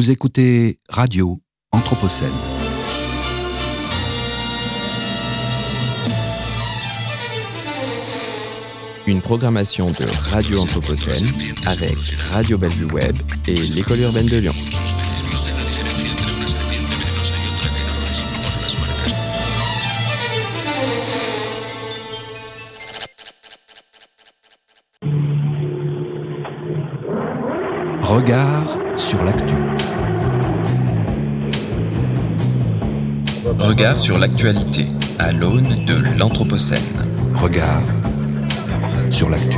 Vous écoutez Radio Anthropocène. Une programmation de Radio Anthropocène avec Radio Bellevue Web et l'École urbaine de Lyon. Regard sur l'actu. Regard sur l'actualité à l'aune de l'Anthropocène. Regard sur l'actu.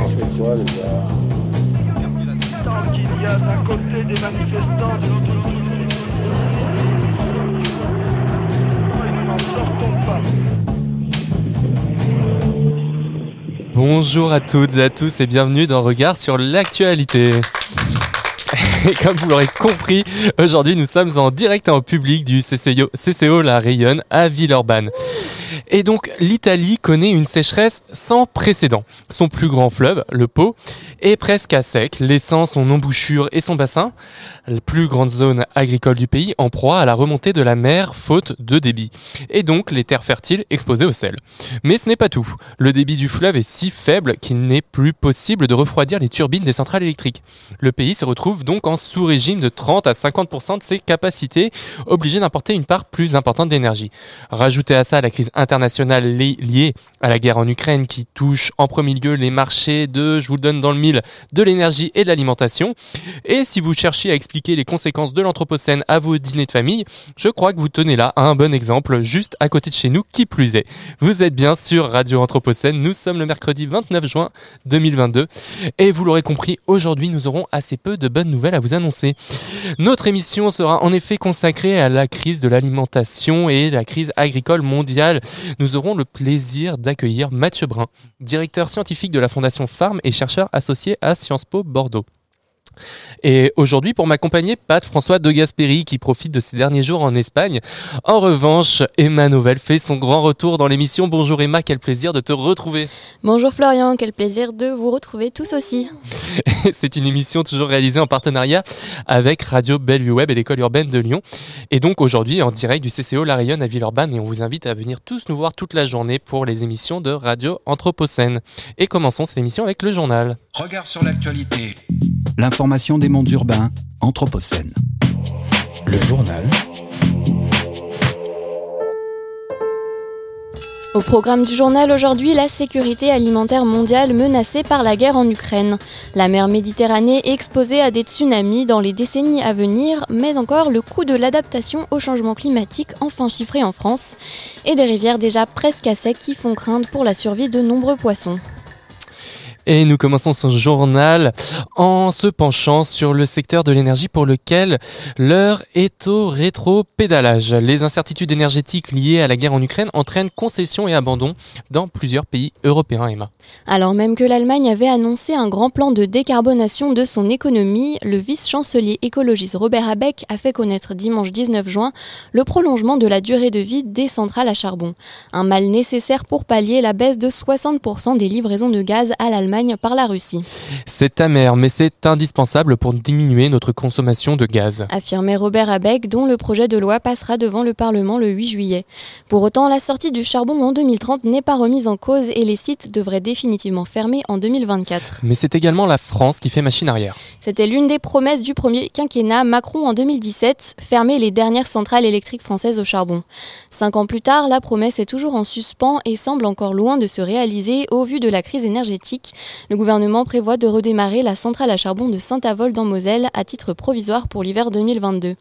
Bonjour à toutes et à tous et bienvenue dans Regard sur l'actualité. Et comme vous l'aurez compris, aujourd'hui nous sommes en direct en public du CCO, CCO La Rayonne à Villeurbanne. Et donc l'Italie connaît une sécheresse sans précédent. Son plus grand fleuve, le Pô, est presque à sec, laissant son embouchure et son bassin, la plus grande zone agricole du pays, en proie à la remontée de la mer faute de débit. Et donc les terres fertiles exposées au sel. Mais ce n'est pas tout. Le débit du fleuve est si faible qu'il n'est plus possible de refroidir les turbines des centrales électriques. Le pays se retrouve donc en sous-régime de 30 à 50% de ses capacités, obligé d'importer une part plus importante d'énergie. Rajoutez à ça la crise internationale li- liée à la guerre en Ukraine qui touche en premier lieu les marchés de, je vous le donne dans le mille, de l'énergie et de l'alimentation. Et si vous cherchez à expliquer les conséquences de l'Anthropocène à vos dîners de famille, je crois que vous tenez là un bon exemple juste à côté de chez nous qui plus est. Vous êtes bien sur Radio Anthropocène, nous sommes le mercredi 29 juin 2022 et vous l'aurez compris, aujourd'hui nous aurons assez peu de bonnes nouvelles à vous annoncer. Notre émission sera en effet consacrée à la crise de l'alimentation et la crise agricole mondiale. Nous aurons le plaisir d'accueillir Mathieu Brun, directeur scientifique de la Fondation Farm et chercheur associé à Sciences Po Bordeaux. Et aujourd'hui, pour m'accompagner, Pat François de Gasperi qui profite de ses derniers jours en Espagne. En revanche, Emma Novelle fait son grand retour dans l'émission. Bonjour Emma, quel plaisir de te retrouver. Bonjour Florian, quel plaisir de vous retrouver tous aussi. C'est une émission toujours réalisée en partenariat avec Radio Bellevue Web et l'école urbaine de Lyon. Et donc aujourd'hui en direct du CCO La Rayonne à Villeurbanne et on vous invite à venir tous nous voir toute la journée pour les émissions de Radio Anthropocène. Et commençons cette émission avec le journal. Regard sur l'actualité. L'information des mondes urbains. Anthropocène. Le journal. Au programme du journal aujourd'hui, la sécurité alimentaire mondiale menacée par la guerre en Ukraine. La mer Méditerranée exposée à des tsunamis dans les décennies à venir, mais encore le coût de l'adaptation au changement climatique enfin chiffré en France, et des rivières déjà presque à sec qui font craindre pour la survie de nombreux poissons. Et nous commençons ce journal en se penchant sur le secteur de l'énergie pour lequel l'heure est au rétro-pédalage. Les incertitudes énergétiques liées à la guerre en Ukraine entraînent concessions et abandons dans plusieurs pays européens, Emma. Alors même que l'Allemagne avait annoncé un grand plan de décarbonation de son économie, le vice-chancelier écologiste Robert Habeck a fait connaître dimanche 19 juin le prolongement de la durée de vie des centrales à charbon. Un mal nécessaire pour pallier la baisse de 60% des livraisons de gaz à l'Allemagne par la Russie, C'est amer, mais c'est indispensable pour diminuer notre consommation de gaz. affirmait Robert Habeck, dont le projet de loi passera devant le Parlement le 8 juillet. Pour autant, la sortie du charbon en 2030 n'est pas remise en cause et les sites devraient définitivement fermer en 2024. Mais c'est également la France qui fait machine arrière. C'était l'une des promesses du premier quinquennat Macron en 2017, fermer les dernières centrales électriques françaises au charbon. Cinq ans plus tard, la promesse est toujours en suspens et semble encore loin de se réaliser au vu de la crise énergétique. Le gouvernement prévoit de redémarrer la centrale à charbon de Saint-Avold dans Moselle à titre provisoire pour l'hiver 2022.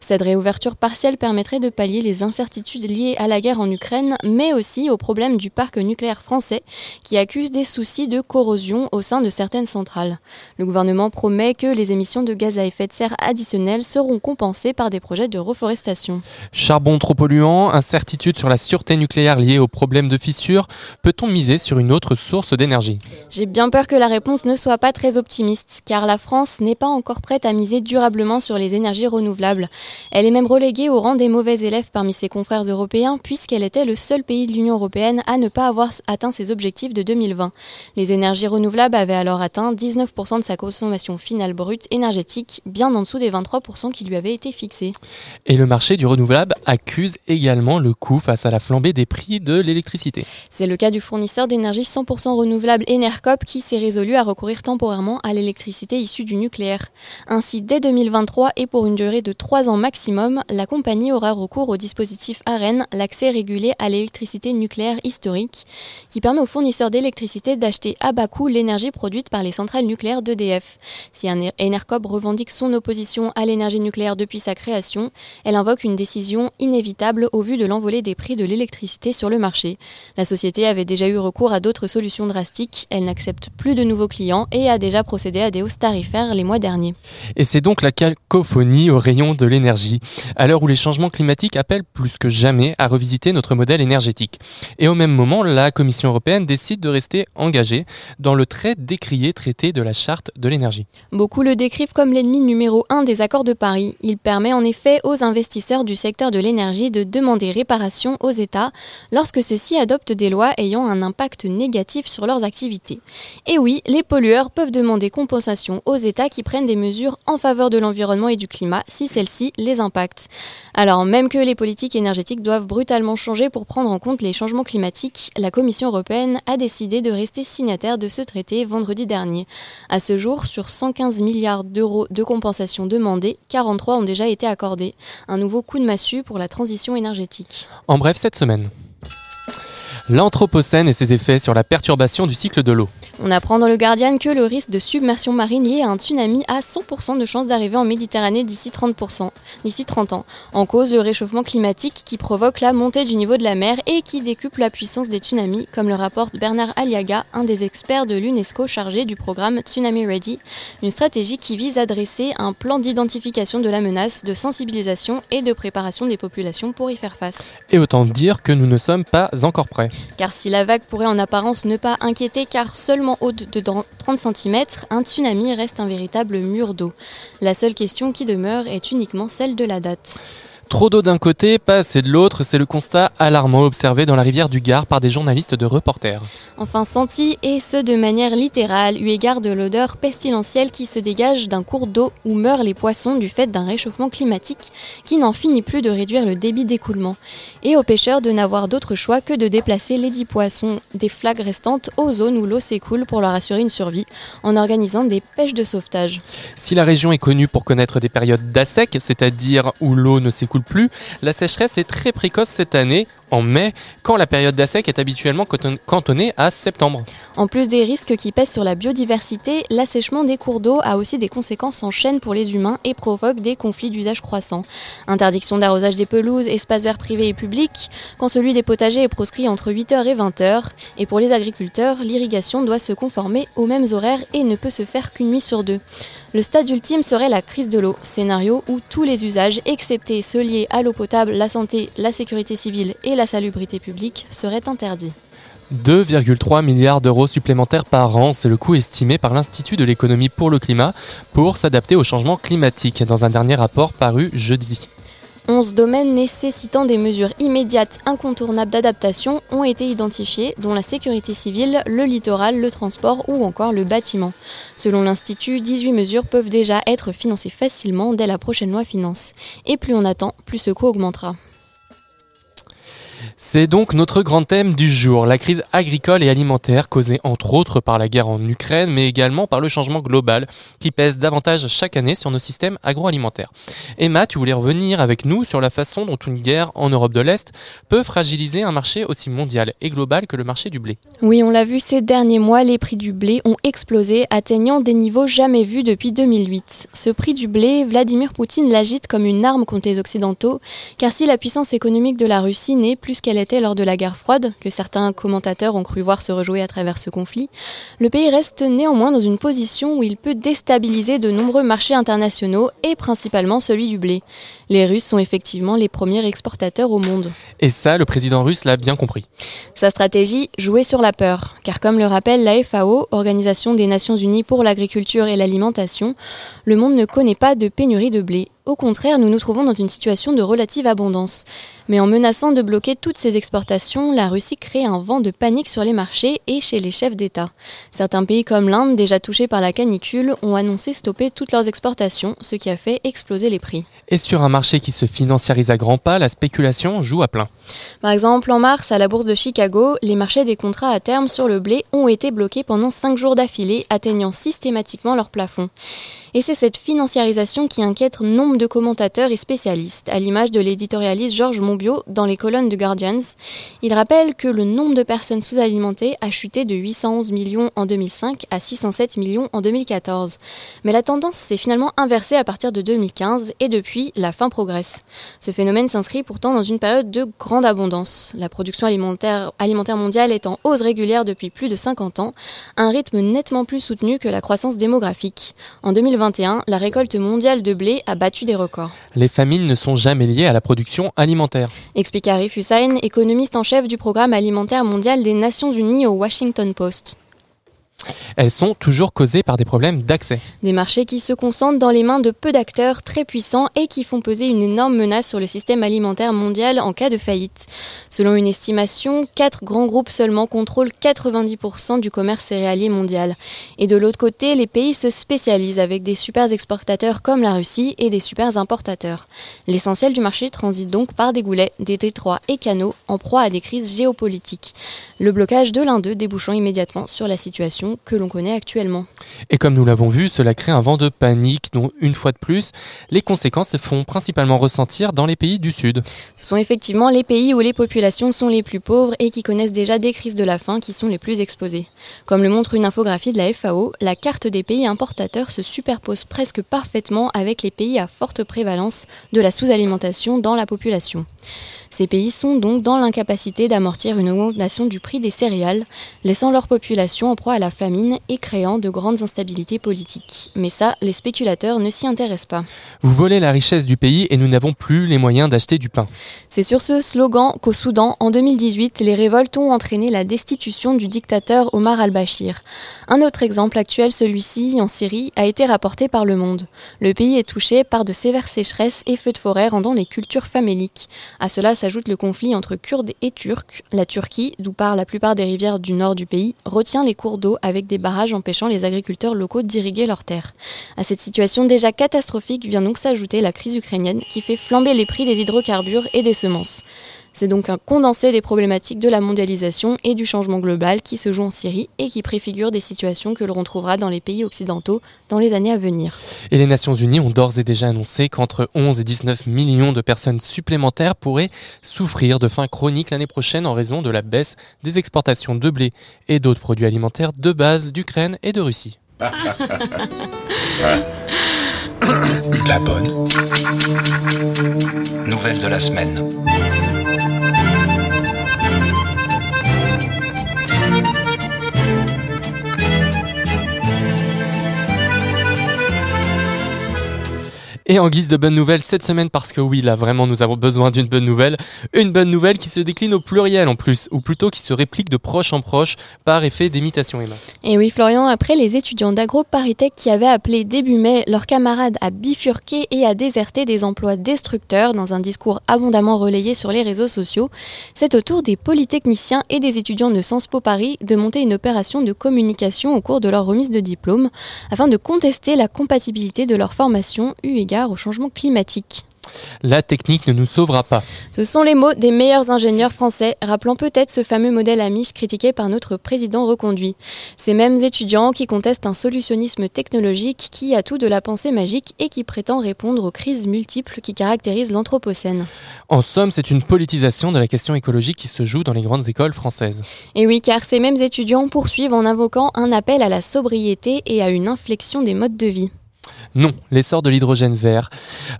Cette réouverture partielle permettrait de pallier les incertitudes liées à la guerre en Ukraine, mais aussi au problème du parc nucléaire français qui accuse des soucis de corrosion au sein de certaines centrales. Le gouvernement promet que les émissions de gaz à effet de serre additionnelles seront compensées par des projets de reforestation. Charbon trop polluant, incertitude sur la sûreté nucléaire liée aux problèmes de fissures, peut-on miser sur une autre source d'énergie? J'ai J'ai bien peur que la réponse ne soit pas très optimiste, car la France n'est pas encore prête à miser durablement sur les énergies renouvelables. Elle est même reléguée au rang des mauvais élèves parmi ses confrères européens, puisqu'elle était le seul pays de l'Union européenne à ne pas avoir atteint ses objectifs de 2020. Les énergies renouvelables avaient alors atteint 19% de sa consommation finale brute énergétique, bien en dessous des 23% qui lui avaient été fixés. Et le marché du renouvelable accuse également le coût face à la flambée des prix de l'électricité. C'est le cas du fournisseur d'énergie 100% renouvelable Qui s'est résolu à recourir temporairement à l'électricité issue du nucléaire. Ainsi, dès 2023 et pour une durée de 3 ans maximum, la compagnie aura recours au dispositif AREN, l'accès régulé à l'électricité nucléaire historique, qui permet aux fournisseurs d'électricité d'acheter à bas coût l'énergie produite par les centrales nucléaires d'EDF. Si Enercop revendique son opposition à l'énergie nucléaire depuis sa création, elle invoque une décision inévitable au vu de l'envolée des prix de l'électricité sur le marché. La société avait déjà eu recours à d'autres solutions drastiques, elle n'accepte plus de nouveaux clients et a déjà procédé à des hausses tarifaires les mois derniers. Et c'est donc la cacophonie au rayon de l'énergie, à l'heure où les changements climatiques appellent plus que jamais à revisiter notre modèle énergétique. Et au même moment, la Commission européenne décide de rester engagée dans le très décrié traité de la charte de l'énergie. Beaucoup le décrivent comme l'ennemi numéro un des accords de Paris. Il permet en effet aux investisseurs du secteur de l'énergie de demander réparation aux États lorsque ceux-ci adoptent des lois ayant un impact négatif sur leurs activités. Et oui, les pollueurs peuvent demander compensation aux États qui prennent des mesures en faveur de l'environnement et du climat si celles-ci les impactent. Alors même que les politiques énergétiques doivent brutalement changer pour prendre en compte les changements climatiques, la Commission européenne a décidé de rester signataire de ce traité vendredi dernier. À ce jour, sur 115 milliards d'euros de compensation demandés, 43 ont déjà été accordés. Un nouveau coup de massue pour la transition énergétique. En bref, cette semaine. L'Anthropocène et ses effets sur la perturbation du cycle de l'eau. On apprend dans le Guardian que le risque de submersion marine lié à un tsunami a 100% de chances d'arriver en Méditerranée d'ici 30%, d'ici 30 ans. En cause, le réchauffement climatique qui provoque la montée du niveau de la mer et qui décuple la puissance des tsunamis, comme le rapporte Bernard Aliaga, un des experts de l'UNESCO chargé du programme Tsunami Ready, une stratégie qui vise à dresser un plan d'identification de la menace, de sensibilisation et de préparation des populations pour y faire face. Et autant dire que nous ne sommes pas encore prêts. Car si la vague pourrait en apparence ne pas inquiéter car seulement haute de 30 cm, un tsunami reste un véritable mur d'eau. La seule question qui demeure est uniquement celle de la date. Trop d'eau d'un côté, pas assez de l'autre, c'est le constat alarmant observé dans la rivière du Gard par des journalistes de reporters. Enfin senti, et ce de manière littérale, eu égard de l'odeur pestilentielle qui se dégage d'un cours d'eau où meurent les poissons du fait d'un réchauffement climatique qui n'en finit plus de réduire le débit d'écoulement, et aux pêcheurs de n'avoir d'autre choix que de déplacer les dix poissons des flaques restantes aux zones où l'eau s'écoule pour leur assurer une survie, en organisant des pêches de sauvetage. Si la région est connue pour connaître des périodes d'assec, c'est-à-dire où l'eau ne s'écoule plus, la sécheresse est très précoce cette année, en mai, quand la période d'assec est habituellement cantonnée à septembre. En plus des risques qui pèsent sur la biodiversité, l'assèchement des cours d'eau a aussi des conséquences en chaîne pour les humains et provoque des conflits d'usage croissants. Interdiction d'arrosage des pelouses, espaces verts privés et publics, quand celui des potagers est proscrit entre 8h et 20h. Et pour les agriculteurs, l'irrigation doit se conformer aux mêmes horaires et ne peut se faire qu'une nuit sur deux. Le stade ultime serait la crise de l'eau, scénario où tous les usages, excepté ceux liés à l'eau potable, la santé, la sécurité civile et la salubrité publique, seraient interdits. 2,3 milliards d'euros supplémentaires par an, c'est le coût estimé par l'Institut de l'économie pour le climat pour s'adapter au changement climatique dans un dernier rapport paru jeudi. 11 domaines nécessitant des mesures immédiates incontournables d'adaptation ont été identifiés, dont la sécurité civile, le littoral, le transport ou encore le bâtiment. Selon l'Institut, 18 mesures peuvent déjà être financées facilement dès la prochaine loi finance. Et plus on attend, plus ce coût augmentera. C'est donc notre grand thème du jour, la crise agricole et alimentaire causée entre autres par la guerre en Ukraine, mais également par le changement global qui pèse davantage chaque année sur nos systèmes agroalimentaires. Emma, tu voulais revenir avec nous sur la façon dont une guerre en Europe de l'Est peut fragiliser un marché aussi mondial et global que le marché du blé. Oui, on l'a vu ces derniers mois, les prix du blé ont explosé, atteignant des niveaux jamais vus depuis 2008. Ce prix du blé, Vladimir Poutine l'agite comme une arme contre les Occidentaux, car si la puissance économique de la Russie n'est plus qu'elle était lors de la guerre froide, que certains commentateurs ont cru voir se rejouer à travers ce conflit, le pays reste néanmoins dans une position où il peut déstabiliser de nombreux marchés internationaux et principalement celui du blé. Les Russes sont effectivement les premiers exportateurs au monde. Et ça, le président russe l'a bien compris. Sa stratégie, jouer sur la peur, car comme le rappelle la FAO, Organisation des Nations Unies pour l'agriculture et l'alimentation, le monde ne connaît pas de pénurie de blé au contraire, nous nous trouvons dans une situation de relative abondance. Mais en menaçant de bloquer toutes ces exportations, la Russie crée un vent de panique sur les marchés et chez les chefs d'État. Certains pays comme l'Inde, déjà touchés par la canicule, ont annoncé stopper toutes leurs exportations, ce qui a fait exploser les prix. Et sur un marché qui se financiarise à grands pas, la spéculation joue à plein. Par exemple, en mars, à la bourse de Chicago, les marchés des contrats à terme sur le blé ont été bloqués pendant 5 jours d'affilée, atteignant systématiquement leur plafond. Et c'est cette financiarisation qui inquiète nombre de commentateurs et spécialistes, à l'image de l'éditorialiste Georges Dans les colonnes de Guardians. Il rappelle que le nombre de personnes sous-alimentées a chuté de 811 millions en 2005 à 607 millions en 2014. Mais la tendance s'est finalement inversée à partir de 2015 et depuis, la faim progresse. Ce phénomène s'inscrit pourtant dans une période de grande abondance. La production alimentaire, mondiale est en hausse régulière depuis plus de 50 ans, un rythme nettement plus soutenu que la croissance démographique. En 2020, la récolte mondiale de blé a battu des records. Les famines ne sont jamais liées à la production alimentaire. Explique Arif Hussain, économiste en chef du programme alimentaire mondial des Nations Unies au Washington Post. Elles sont toujours causées par des problèmes d'accès. Des marchés qui se concentrent dans les mains de peu d'acteurs très puissants et qui font peser une énorme menace sur le système alimentaire mondial en cas de faillite. Selon une estimation, quatre grands groupes seulement contrôlent 90% du commerce céréalier mondial. Et de l'autre côté, les pays se spécialisent avec des super exportateurs comme la Russie et des super importateurs. L'essentiel du marché transite donc par des goulets, des détroits et canaux en proie à des crises géopolitiques. Le blocage de l'un d'eux débouchant immédiatement sur la situation que l'on connaît actuellement. Et comme nous l'avons vu, cela crée un vent de panique dont, une fois de plus, les conséquences se font principalement ressentir dans les pays du Sud. Ce sont effectivement les pays où les populations sont les plus pauvres et qui connaissent déjà des crises de la faim qui sont les plus exposées. Comme le montre une infographie de la FAO, la carte des pays importateurs se superpose presque parfaitement avec les pays à forte prévalence de la sous-alimentation dans la population. Ces pays sont donc dans l'incapacité d'amortir une augmentation du prix des céréales, laissant leur population en proie à la famine et créant de grandes instabilités politiques. Mais ça, les spéculateurs ne s'y intéressent pas. Vous volez la richesse du pays et nous n'avons plus les moyens d'acheter du pain. C'est sur ce slogan qu'au Soudan, en 2018, les révoltes ont entraîné la destitution du dictateur Omar al-Bashir. Un autre exemple actuel, celui-ci en Syrie, a été rapporté par Le Monde. Le pays est touché par de sévères sécheresses et feux de forêt rendant les cultures faméliques. À cela s'ajoute le conflit entre Kurdes et Turcs. La Turquie, d'où part la plupart des rivières du nord du pays, retient les cours d'eau avec des barrages empêchant les agriculteurs locaux d'irriguer leurs terres. À cette situation déjà catastrophique vient donc s'ajouter la crise ukrainienne qui fait flamber les prix des hydrocarbures et des semences. C'est donc un condensé des problématiques de la mondialisation et du changement global qui se joue en Syrie et qui préfigure des situations que l'on retrouvera dans les pays occidentaux dans les années à venir. Et les Nations Unies ont d'ores et déjà annoncé qu'entre 11 et 19 millions de personnes supplémentaires pourraient souffrir de faim chronique l'année prochaine en raison de la baisse des exportations de blé et d'autres produits alimentaires de base d'Ukraine et de Russie. La bonne nouvelle de la semaine. Et en guise de bonne nouvelle cette semaine, parce que oui, là vraiment nous avons besoin d'une bonne nouvelle, une bonne nouvelle qui se décline au pluriel en plus, ou plutôt qui se réplique de proche en proche par effet d'imitation, Emma. Et oui, Florian, après les étudiants d'AgroParisTech qui avaient appelé début mai leurs camarades à bifurquer et à déserter des emplois destructeurs dans un discours abondamment relayé sur les réseaux sociaux, c'est au tour des polytechniciens et des étudiants de Sciences Po Paris de monter une opération de communication au cours de leur remise de diplôme afin de contester la compatibilité de leur formation eu au changement climatique. La technique ne nous sauvera pas. Ce sont les mots des meilleurs ingénieurs français, rappelant peut-être ce fameux modèle Amish critiqué par notre président reconduit. Ces mêmes étudiants qui contestent un solutionnisme technologique qui a tout de la pensée magique et qui prétend répondre aux crises multiples qui caractérisent l'Anthropocène. En somme, c'est une politisation de la question écologique qui se joue dans les grandes écoles françaises. Et oui, car ces mêmes étudiants poursuivent en invoquant un appel à la sobriété et à une inflexion des modes de vie. Non, l'essor de l'hydrogène vert,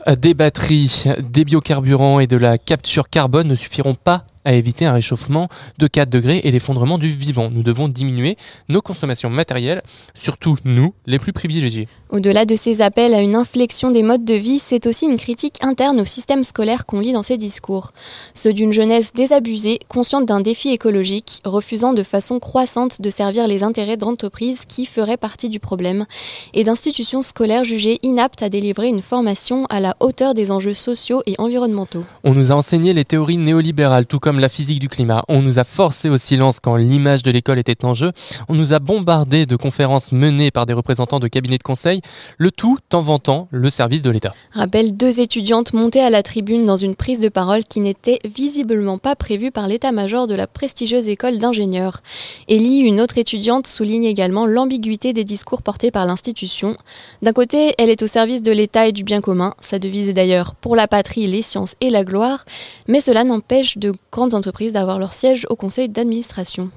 euh, des batteries, des biocarburants et de la capture carbone ne suffiront pas à éviter un réchauffement de 4 degrés et l'effondrement du vivant. Nous devons diminuer nos consommations matérielles, surtout nous, les plus privilégiés. Au-delà de ces appels à une inflexion des modes de vie, c'est aussi une critique interne au système scolaire qu'on lit dans ces discours. Ceux d'une jeunesse désabusée, consciente d'un défi écologique, refusant de façon croissante de servir les intérêts d'entreprises qui feraient partie du problème, et d'institutions scolaires jugées inaptes à délivrer une formation à la hauteur des enjeux sociaux et environnementaux. On nous a enseigné les théories néolibérales, tout comme la physique du climat. On nous a forcé au silence quand l'image de l'école était en jeu. On nous a bombardé de conférences menées par des représentants de cabinets de conseil, le tout en vantant le service de l'État. Rappelle deux étudiantes montées à la tribune dans une prise de parole qui n'était visiblement pas prévue par l'état-major de la prestigieuse école d'ingénieurs. Ellie, une autre étudiante, souligne également l'ambiguïté des discours portés par l'institution. D'un côté, elle est au service de l'État et du bien commun. Sa devise est d'ailleurs pour la patrie, les sciences et la gloire. Mais cela n'empêche de grandes entreprises d'avoir leur siège au conseil d'administration.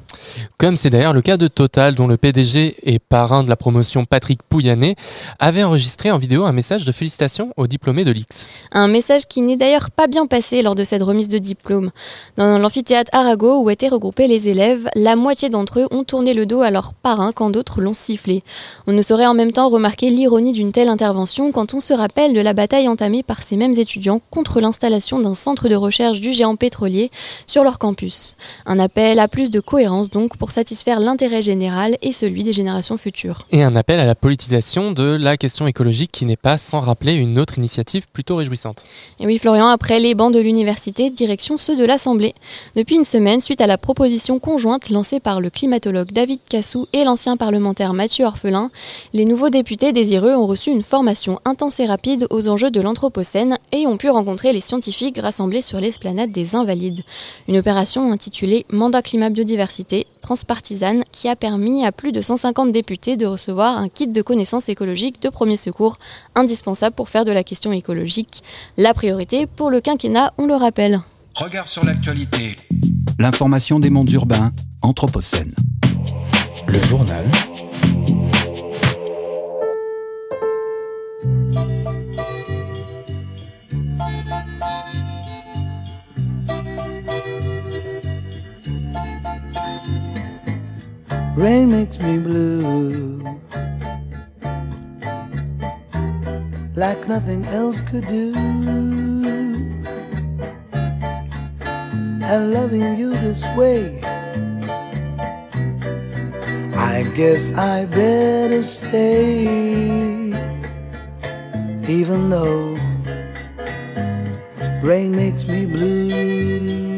Comme c'est d'ailleurs le cas de Total, dont le PDG et parrain de la promotion Patrick Pouyanné avait enregistré en vidéo un message de félicitations aux diplômés de l'X. Un message qui n'est d'ailleurs pas bien passé lors de cette remise de diplôme. Dans l'amphithéâtre Arago où étaient regroupés les élèves, la moitié d'entre eux ont tourné le dos à leur parrain quand d'autres l'ont sifflé. On ne saurait en même temps remarquer l'ironie d'une telle intervention quand on se rappelle de la bataille entamée par ces mêmes étudiants contre l'installation d'un centre de recherche du géant pétrolier sur leur campus. Un appel à plus de cohérence donc pour satisfaire l'intérêt général et celui des générations futures. Et un appel à la politisation de la question écologique qui n'est pas sans rappeler une autre initiative plutôt réjouissante. Et oui Florian, après les bancs de l'université, direction ceux de l'Assemblée. Depuis une semaine, suite à la proposition conjointe lancée par le climatologue David Cassou et l'ancien parlementaire Mathieu Orphelin, les nouveaux députés désireux ont reçu une formation intense et rapide aux enjeux de l'Anthropocène et ont pu rencontrer les scientifiques rassemblés sur l'esplanade des Invalides. Une opération intitulée Mandat climat biodiversité transpartisane qui a permis à plus de 150 députés de recevoir un kit de connaissances écologiques de premier secours indispensable pour faire de la question écologique la priorité pour le quinquennat, on le rappelle. Regard sur l'actualité. L'information des mondes urbains, Anthropocène. Le journal. Rain makes me blue like nothing else could do. And loving you this way, I guess I better stay. Even though rain makes me blue.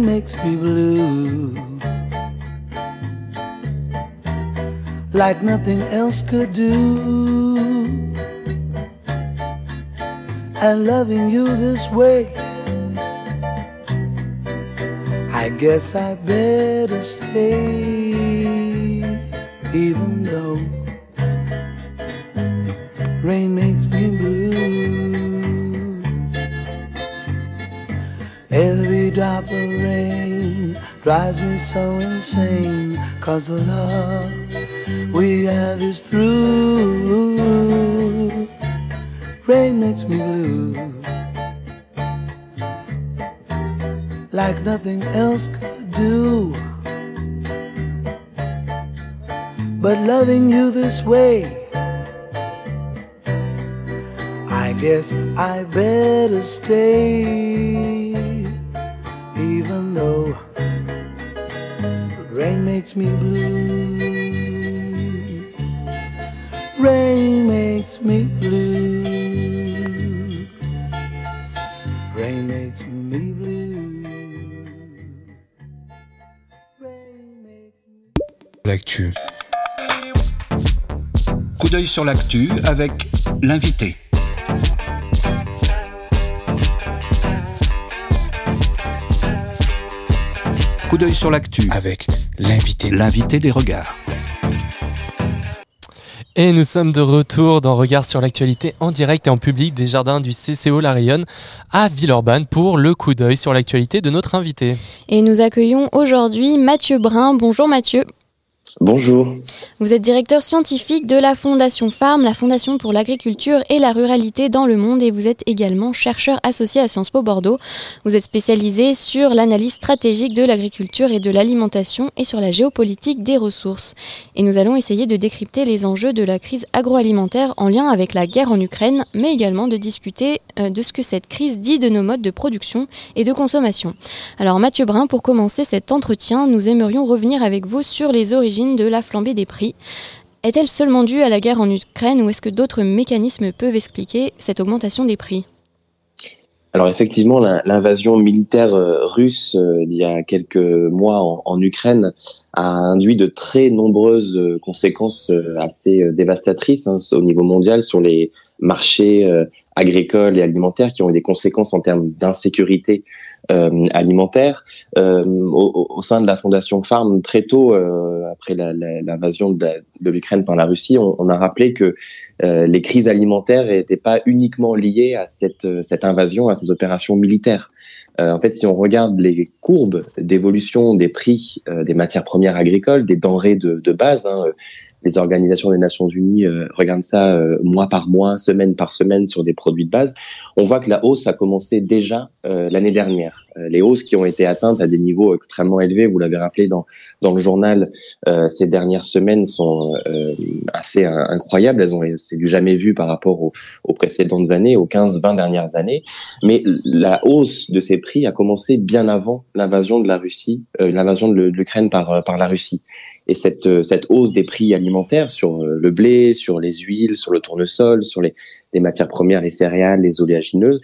Rain makes me blue like nothing else could do. And loving you this way, I guess I better stay, even though rain makes Drop rain drives me so insane. Cause the love we have is through. Rain makes me blue. Like nothing else could do. But loving you this way. I guess I better stay, the rain makes me blue. Rain makes me blue. Rain makes me blue. L'actu. Coup d'œil sur l'actu avec l'invité. Coup d'œil sur l'actu avec l'invité, l'invité des regards. Et nous sommes de retour dans Regard sur l'actualité en direct et en public des jardins du CCO La Rayonne à Villeurbanne pour le coup d'œil sur l'actualité de notre invité. Et nous accueillons aujourd'hui Mathieu Brun. Bonjour Mathieu. Bonjour. Vous êtes directeur scientifique de la Fondation Farm, la Fondation pour l'agriculture et la ruralité dans le monde, et vous êtes également chercheur associé à Sciences Po Bordeaux. Vous êtes spécialisé sur l'analyse stratégique de l'agriculture et de l'alimentation et sur la géopolitique des ressources. Et nous allons essayer de décrypter les enjeux de la crise agroalimentaire en lien avec la guerre en Ukraine, mais également de discuter euh, de ce que cette crise dit de nos modes de production et de consommation. Alors Mathieu Brun, pour commencer cet entretien, nous aimerions revenir avec vous sur les origines de la flambée des prix. Est-elle seulement due à la guerre en Ukraine ou est-ce que d'autres mécanismes peuvent expliquer cette augmentation des prix? Alors effectivement, l'invasion militaire euh, russe euh, d'il y a quelques mois en, Ukraine a induit de très nombreuses euh, conséquences assez dévastatrices hein, au niveau mondial sur les marchés agricoles et alimentaires qui ont eu des conséquences en termes d'insécurité euh, alimentaire. Euh, au, au, sein de la fondation Farm, très tôt euh, après l'invasion de l'Ukraine par la Russie, on, on, a rappelé que les crises alimentaires n'étaient pas uniquement liées à cette, cette invasion, à ces opérations militaires. en fait, si on regarde les courbes d'évolution des prix des matières premières agricoles, des denrées de, de base, hein, les organisations des Nations Unies euh, regardent ça euh, mois par mois, semaine par semaine sur des produits de base, on voit que la hausse a commencé déjà euh, l'année dernière. les hausses qui ont été atteintes à des niveaux extrêmement élevés, vous l'avez rappelé dans, dans le journal, ces dernières semaines sont assez incroyables. Elles ont c'est du jamais vu par rapport aux, aux précédentes années, aux 15-20 dernières années. Mais la hausse de ces prix a commencé bien avant l'invasion de la Russie, l'invasion de l'Ukraine par, par la Russie. Et cette, euh, cette hausse des prix alimentaires sur euh, le blé, sur les huiles, sur le tournesol, sur les, les matières premières, les céréales, les oléagineuses,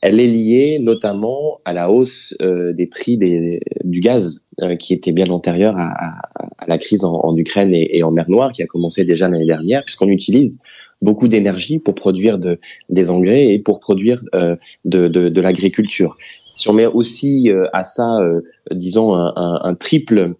elle est liée notamment à la hausse euh, des prix des, du gaz, qui était bien antérieure à, à, à la crise en, en Ukraine et, et, en mer Noire, qui a commencé déjà l'année dernière, puisqu'on utilise beaucoup d'énergie pour produire de, des engrais et pour produire de, de, de l'agriculture. Si on met aussi à ça, disons, un, un triple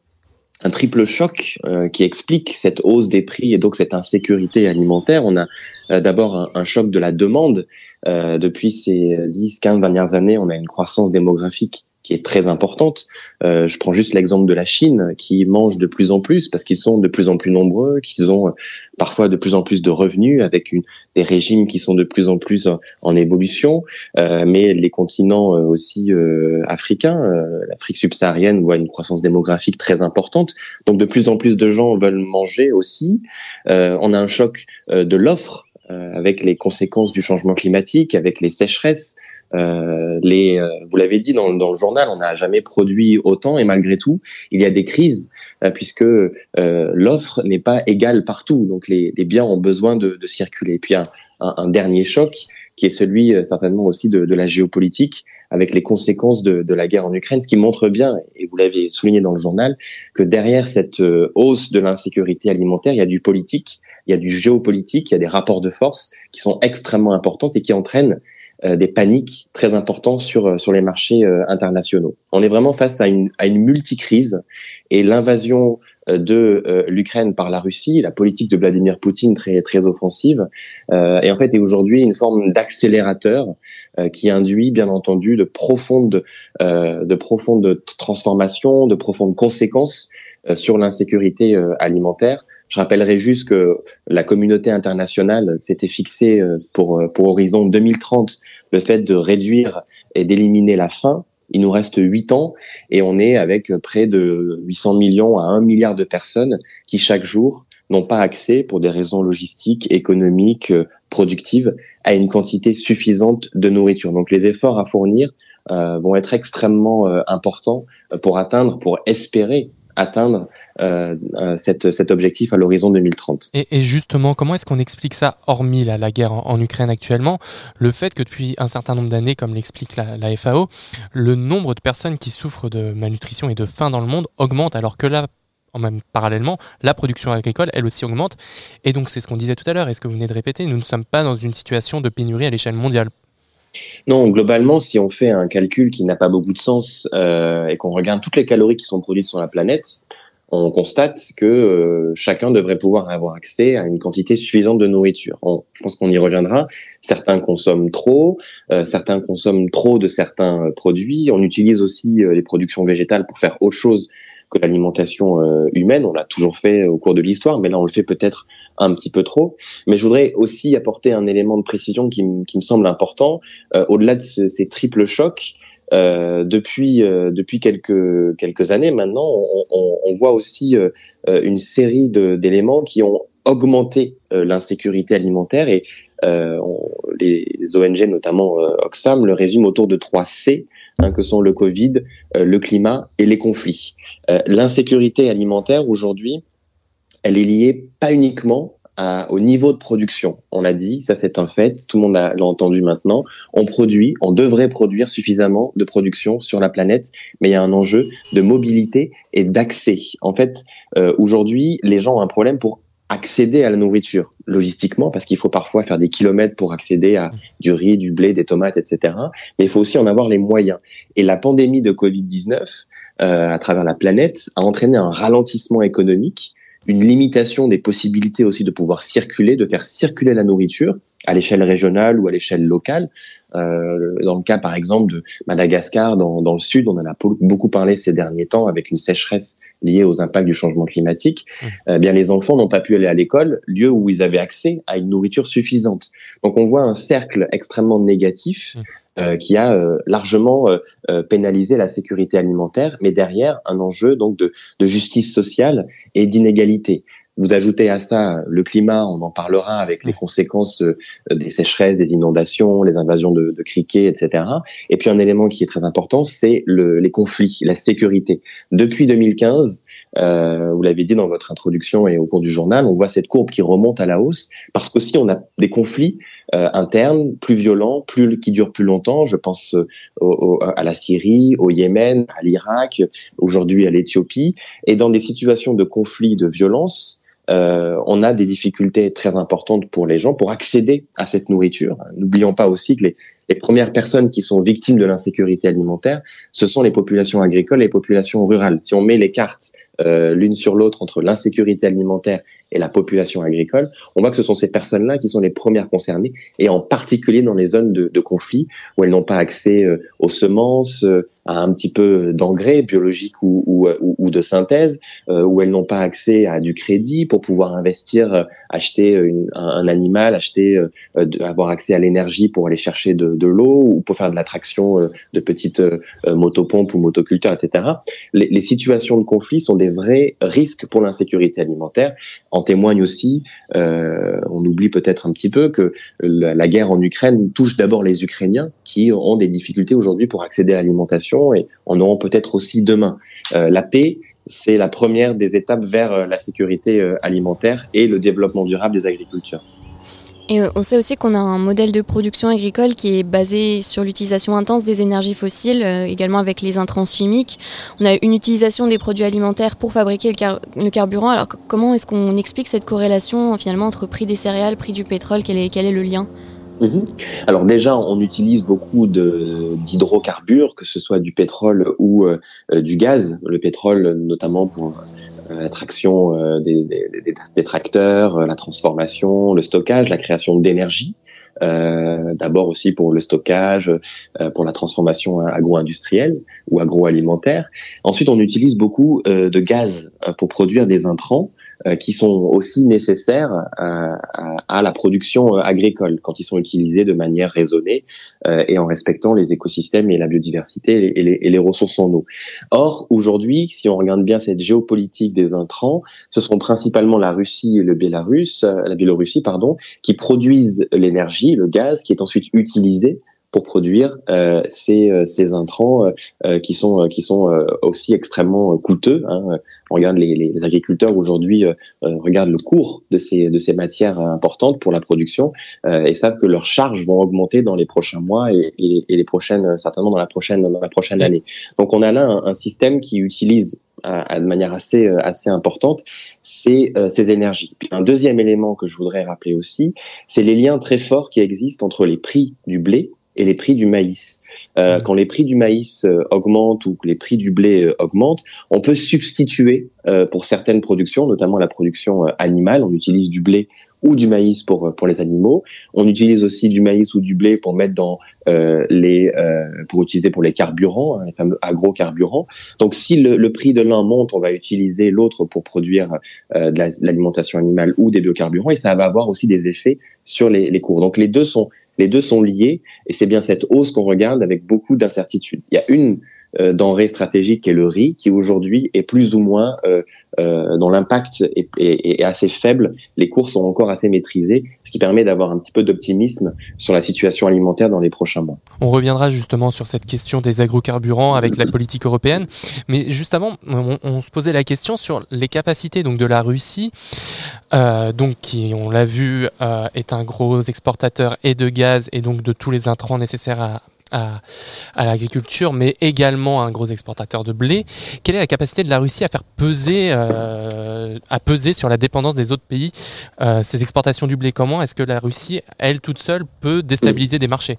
un triple choc euh, qui explique cette hausse des prix et donc cette insécurité alimentaire. On a euh, d'abord un, choc de la demande. Euh, depuis ces 10, 15 dernières années, on a une croissance démographique est très importante. Euh, je prends juste l'exemple de la Chine qui mange de plus en plus parce qu'ils sont de plus en plus nombreux, qu'ils ont euh, parfois de plus en plus de revenus avec une, des régimes qui sont de plus en plus en, évolution. Euh, mais les continents euh, aussi euh, africains, l'Afrique subsaharienne voit une croissance démographique très importante. Donc de plus en plus de gens veulent manger aussi. on a un choc de l'offre avec les conséquences du changement climatique, avec les sécheresses, euh, les, euh, vous l'avez dit dans, dans, le journal, on n'a jamais produit autant et malgré tout, il y a des crises euh, puisque euh, l'offre n'est pas égale partout. Donc les, les, biens ont besoin de, de circuler. Et puis un, un, dernier choc qui est celui certainement aussi de, de, la géopolitique avec les conséquences de, de, la guerre en Ukraine, ce qui montre bien, et vous l'avez souligné dans le journal, que derrière cette hausse de l'insécurité alimentaire, il y a du politique, il y a du géopolitique, il y a des rapports de force qui sont extrêmement importants et qui entraînent euh, des paniques très importantes sur euh, sur les marchés euh, internationaux. On est vraiment face à une à une multicrise et l'invasion de l'Ukraine par la Russie, la politique de Vladimir Poutine très très offensive, euh, et en fait est aujourd'hui une forme d'accélérateur qui induit bien entendu de profondes de profondes transformations, de profondes conséquences sur l'insécurité alimentaire. Je rappellerai juste que la communauté internationale s'était fixée euh, pour, euh, pour horizon 2030 le fait de réduire et d'éliminer la faim. Il nous reste huit ans et on est avec près de 800 millions à 1 milliard de personnes qui chaque jour n'ont pas accès pour des raisons logistiques, économiques, euh, productives à une quantité suffisante de nourriture. Donc les efforts à fournir euh, vont être extrêmement euh, importants pour atteindre, pour espérer atteindre euh, euh, cette, cet objectif à l'horizon 2030. Et, et, justement, comment est-ce qu'on explique ça, hormis la, la guerre en, en, Ukraine actuellement, le fait que depuis un certain nombre d'années, comme l'explique la, la, FAO, le nombre de personnes qui souffrent de malnutrition et de faim dans le monde augmente, alors que là, en même parallèlement, la production agricole, elle aussi augmente. Et donc, c'est ce qu'on disait tout à l'heure, et ce que vous venez de répéter, nous ne sommes pas dans une situation de pénurie à l'échelle mondiale? Non, globalement, si on fait un calcul qui n'a pas beaucoup de sens euh, et qu'on regarde toutes les calories qui sont produites sur la planète, on constate que euh, chacun devrait pouvoir avoir accès à une quantité suffisante de nourriture. Je pense qu'on y reviendra. Certains consomment trop, euh, certains consomment trop de certains produits. On utilise aussi euh, les productions végétales pour faire autre chose que l'alimentation euh, humaine. On l'a toujours fait au cours de l'histoire, mais là on le fait peut-être un petit peu trop. Mais je voudrais aussi apporter un élément de précision qui, me semble important. Euh, au-delà de ces triples chocs, euh, depuis euh, depuis quelques quelques années maintenant, on, on, on voit aussi euh, une série d'éléments qui ont augmenté l'insécurité alimentaire et les, les, ONG, notamment Oxfam, le résument autour de trois C, hein, que sont le Covid, le climat et les conflits. L'insécurité alimentaire aujourd'hui, elle est liée pas uniquement au niveau de production. On l'a dit, ça c'est un fait, tout le monde l'a entendu maintenant. On produit, on devrait produire suffisamment de production sur la planète, mais il y a un enjeu de mobilité et d'accès. En fait, euh, aujourd'hui, les gens ont un problème pour accéder à la nourriture logistiquement parce qu'il faut parfois faire des kilomètres pour accéder à du riz, du blé, des tomates, etc. Mais il faut aussi en avoir les moyens. Et la pandémie de Covid-19 euh, à travers la planète a entraîné un ralentissement économique une limitation des possibilités aussi de pouvoir circuler, de faire circuler la nourriture à l'échelle régionale ou à l'échelle locale. Euh, dans le cas, par exemple, de Madagascar, dans, dans, le sud, on en a beaucoup parlé ces derniers temps avec une sécheresse liée aux impacts du changement climatique. Mmh. Eh bien, les enfants n'ont pas pu aller à l'école, lieu où ils avaient accès à une nourriture suffisante. Donc, on voit un cercle extrêmement négatif mmh. Euh, qui a euh, largement euh, pénalisé la sécurité alimentaire, mais derrière un enjeu donc de, de justice sociale et d'inégalité. Vous ajoutez à ça le climat, on en parlera avec les conséquences des sécheresses, des inondations, les invasions de, de criquets, etc. Et puis un élément qui est très important, c'est le, les conflits, la sécurité. Depuis 2015, euh, vous l'avez dit dans votre introduction et au cours du journal, on voit cette courbe qui remonte à la hausse parce qu'aussi on a des conflits euh, internes plus violents, plus qui durent plus longtemps. Je pense euh, au, à la Syrie, au Yémen, à l'Irak, aujourd'hui à l'Éthiopie, et dans des situations de conflit, de violence. Euh, on a des difficultés très importantes pour les gens pour accéder à cette nourriture. N'oublions pas aussi que les, les premières personnes qui sont victimes de l'insécurité alimentaire, ce sont les populations agricoles et les populations rurales. Si on met les cartes euh, l'une sur l'autre entre l'insécurité alimentaire et la population agricole, on voit que ce sont ces personnes-là qui sont les premières concernées, et en particulier dans les zones de, conflit où elles n'ont pas accès euh, aux semences, euh, à un petit peu d'engrais biologiques ou, ou, ou, de synthèse, euh, où elles n'ont pas accès à du crédit pour pouvoir investir, acheter une, un, animal, acheter, avoir accès à l'énergie pour aller chercher de, de l'eau ou pour faire de l'attraction de petites motopompes ou motoculteurs, etc. Les, situations de conflit sont des vrais risques pour l'insécurité alimentaire. En témoigne aussi, euh, on oublie peut-être un petit peu que la, guerre en Ukraine touche d'abord les Ukrainiens qui ont des difficultés aujourd'hui pour accéder à l'alimentation et en auront peut-être aussi demain. Euh, la paix, c'est la première des étapes vers euh, la sécurité alimentaire et le développement durable des agriculteurs. Et euh, on sait aussi qu'on a un modèle de production agricole qui est basé sur l'utilisation intense des énergies fossiles, euh, également avec les intrants chimiques. On a une utilisation des produits alimentaires pour fabriquer le, carburant. Alors comment est-ce qu'on explique cette corrélation finalement entre prix des céréales, prix du pétrole? Quel est, le lien? Mhm. Alors déjà, on utilise beaucoup d'hydrocarbures, que ce soit du pétrole ou euh, du gaz. Le pétrole, notamment pour la traction euh, des, des, tracteurs, euh, la transformation, le stockage, la création d'énergie. Euh, d'abord aussi pour le stockage, pour la transformation agro-industrielle ou agroalimentaire. Ensuite, on utilise beaucoup de gaz pour produire des intrants euh, qui sont aussi nécessaires à, à, la production euh, agricole quand ils sont utilisés de manière raisonnée euh, et en respectant les écosystèmes et la biodiversité et les, et les ressources en eau. Or, aujourd'hui, si on regarde bien cette géopolitique des intrants, ce sont principalement la Russie et le Bélarus, la Biélorussie, pardon, qui produisent l'énergie, le gaz, qui est ensuite utilisé pour produire euh, ces, euh, ces intrants euh, qui sont qui sont aussi extrêmement coûteux. Hein. On regarde les, les agriculteurs aujourd'hui regardent le cours de ces de ces matières importantes pour la production et savent que leurs charges vont augmenter dans les prochains mois et, et, les prochaines certainement dans la prochaine dans la prochaine année. Donc on a là un, un système qui utilise de manière assez assez importante ces, ces énergies. un deuxième élément que je voudrais rappeler aussi, c'est les liens très forts qui existent entre les prix du blé et les prix du maïs. Euh, mmh. quand les prix du maïs euh, augmentent ou que les prix du blé euh, augmentent, on peut substituer pour certaines productions, notamment la production animale, on utilise du blé ou du maïs pour pour les animaux. On utilise aussi du maïs ou du blé pour mettre dans euh, les euh, pour utiliser pour les carburants, hein, les fameux agrocarburants. Donc si le, le prix de l'un monte, on va utiliser l'autre pour produire euh, de l'alimentation animale ou des biocarburants et ça va avoir aussi des effets sur les, les cours. Donc les deux sont les deux sont liés et c'est bien cette hausse qu'on regarde avec beaucoup d'incertitudes. Il y a une denrée stratégique qui est le riz, qui aujourd'hui est plus ou moins euh, euh, dont l'impact est, assez faible. Les cours sont encore assez maîtrisés, ce qui permet d'avoir un petit peu d'optimisme sur la situation alimentaire dans les prochains mois. On reviendra justement sur cette question des agrocarburants avec la politique européenne, mais juste avant, on, se posait la question sur les capacités donc de la Russie, euh, donc qui, on l'a vu, euh, est un gros exportateur et de gaz et donc de tous les intrants nécessaires à à, à l'agriculture, mais également un gros exportateur de blé. Quelle est la capacité de la Russie à faire peser, euh, à peser sur la dépendance des autres pays euh, ces exportations du blé? Comment est-ce que la Russie, elle toute seule, peut déstabiliser mmh. des marchés?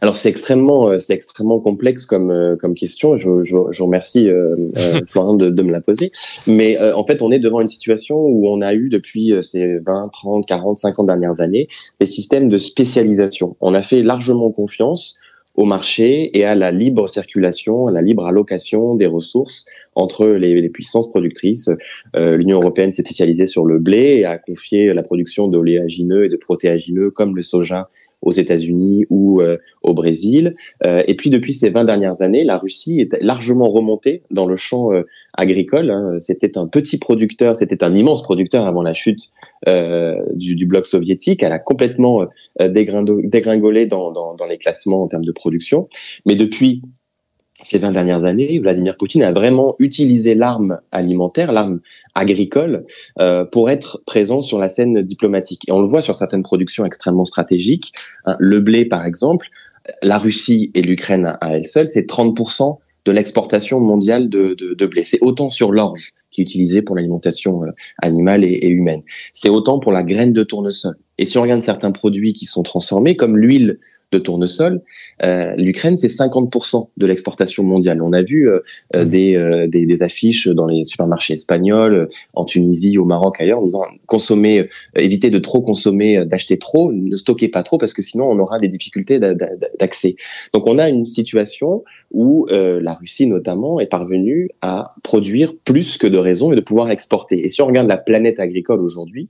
Alors c'est extrêmement, euh, c'est extrêmement complexe comme euh, comme question. Je, je, remercie euh, Florent de, de, me la poser. Mais en fait, on est devant une situation où on a eu depuis ces 20, 30, 40, 50 dernières années des systèmes de spécialisation. On a fait largement confiance au marché et à la libre circulation, à la libre allocation des ressources entre les, puissances productrices. Euh, L'Union européenne s'est spécialisée sur le blé et a confié la production d'oléagineux et de protéagineux comme le soja aux États-Unis ou euh, au Brésil. Euh, et puis depuis ces 20 dernières années, la Russie est largement remontée dans le champ euh, agricole. Hein. C'était un petit producteur, c'était un immense producteur avant la chute du, bloc soviétique. Elle a complètement dégringolé dans, dans les classements en termes de production. Mais depuis ces 20 dernières années, Vladimir Poutine a vraiment utilisé l'arme alimentaire, l'arme agricole, euh, pour être présent sur la scène diplomatique. Et on le voit sur certaines productions extrêmement stratégiques. Hein, le blé, par exemple, la Russie et l'Ukraine à elles seules, c'est 30% de l'exportation mondiale de, de, de blé. C'est autant sur l'orge qui est utilisée pour l'alimentation euh, animale et, et humaine. C'est autant pour la graine de tournesol. Et si on regarde certains produits qui sont transformés, comme l'huile de tournesol, euh, l'Ukraine c'est 50% de l'exportation mondiale. On a vu euh, euh, mmh. des, euh, des, des, affiches dans les supermarchés espagnols, en Tunisie, au Maroc, ailleurs, en disant consommer, euh, éviter de trop consommer, d'acheter trop, ne stockez pas trop parce que sinon on aura des difficultés d'accès. Donc on a une situation où la Russie notamment est parvenue à produire plus que de raison et de pouvoir exporter. Et si on regarde la planète agricole aujourd'hui,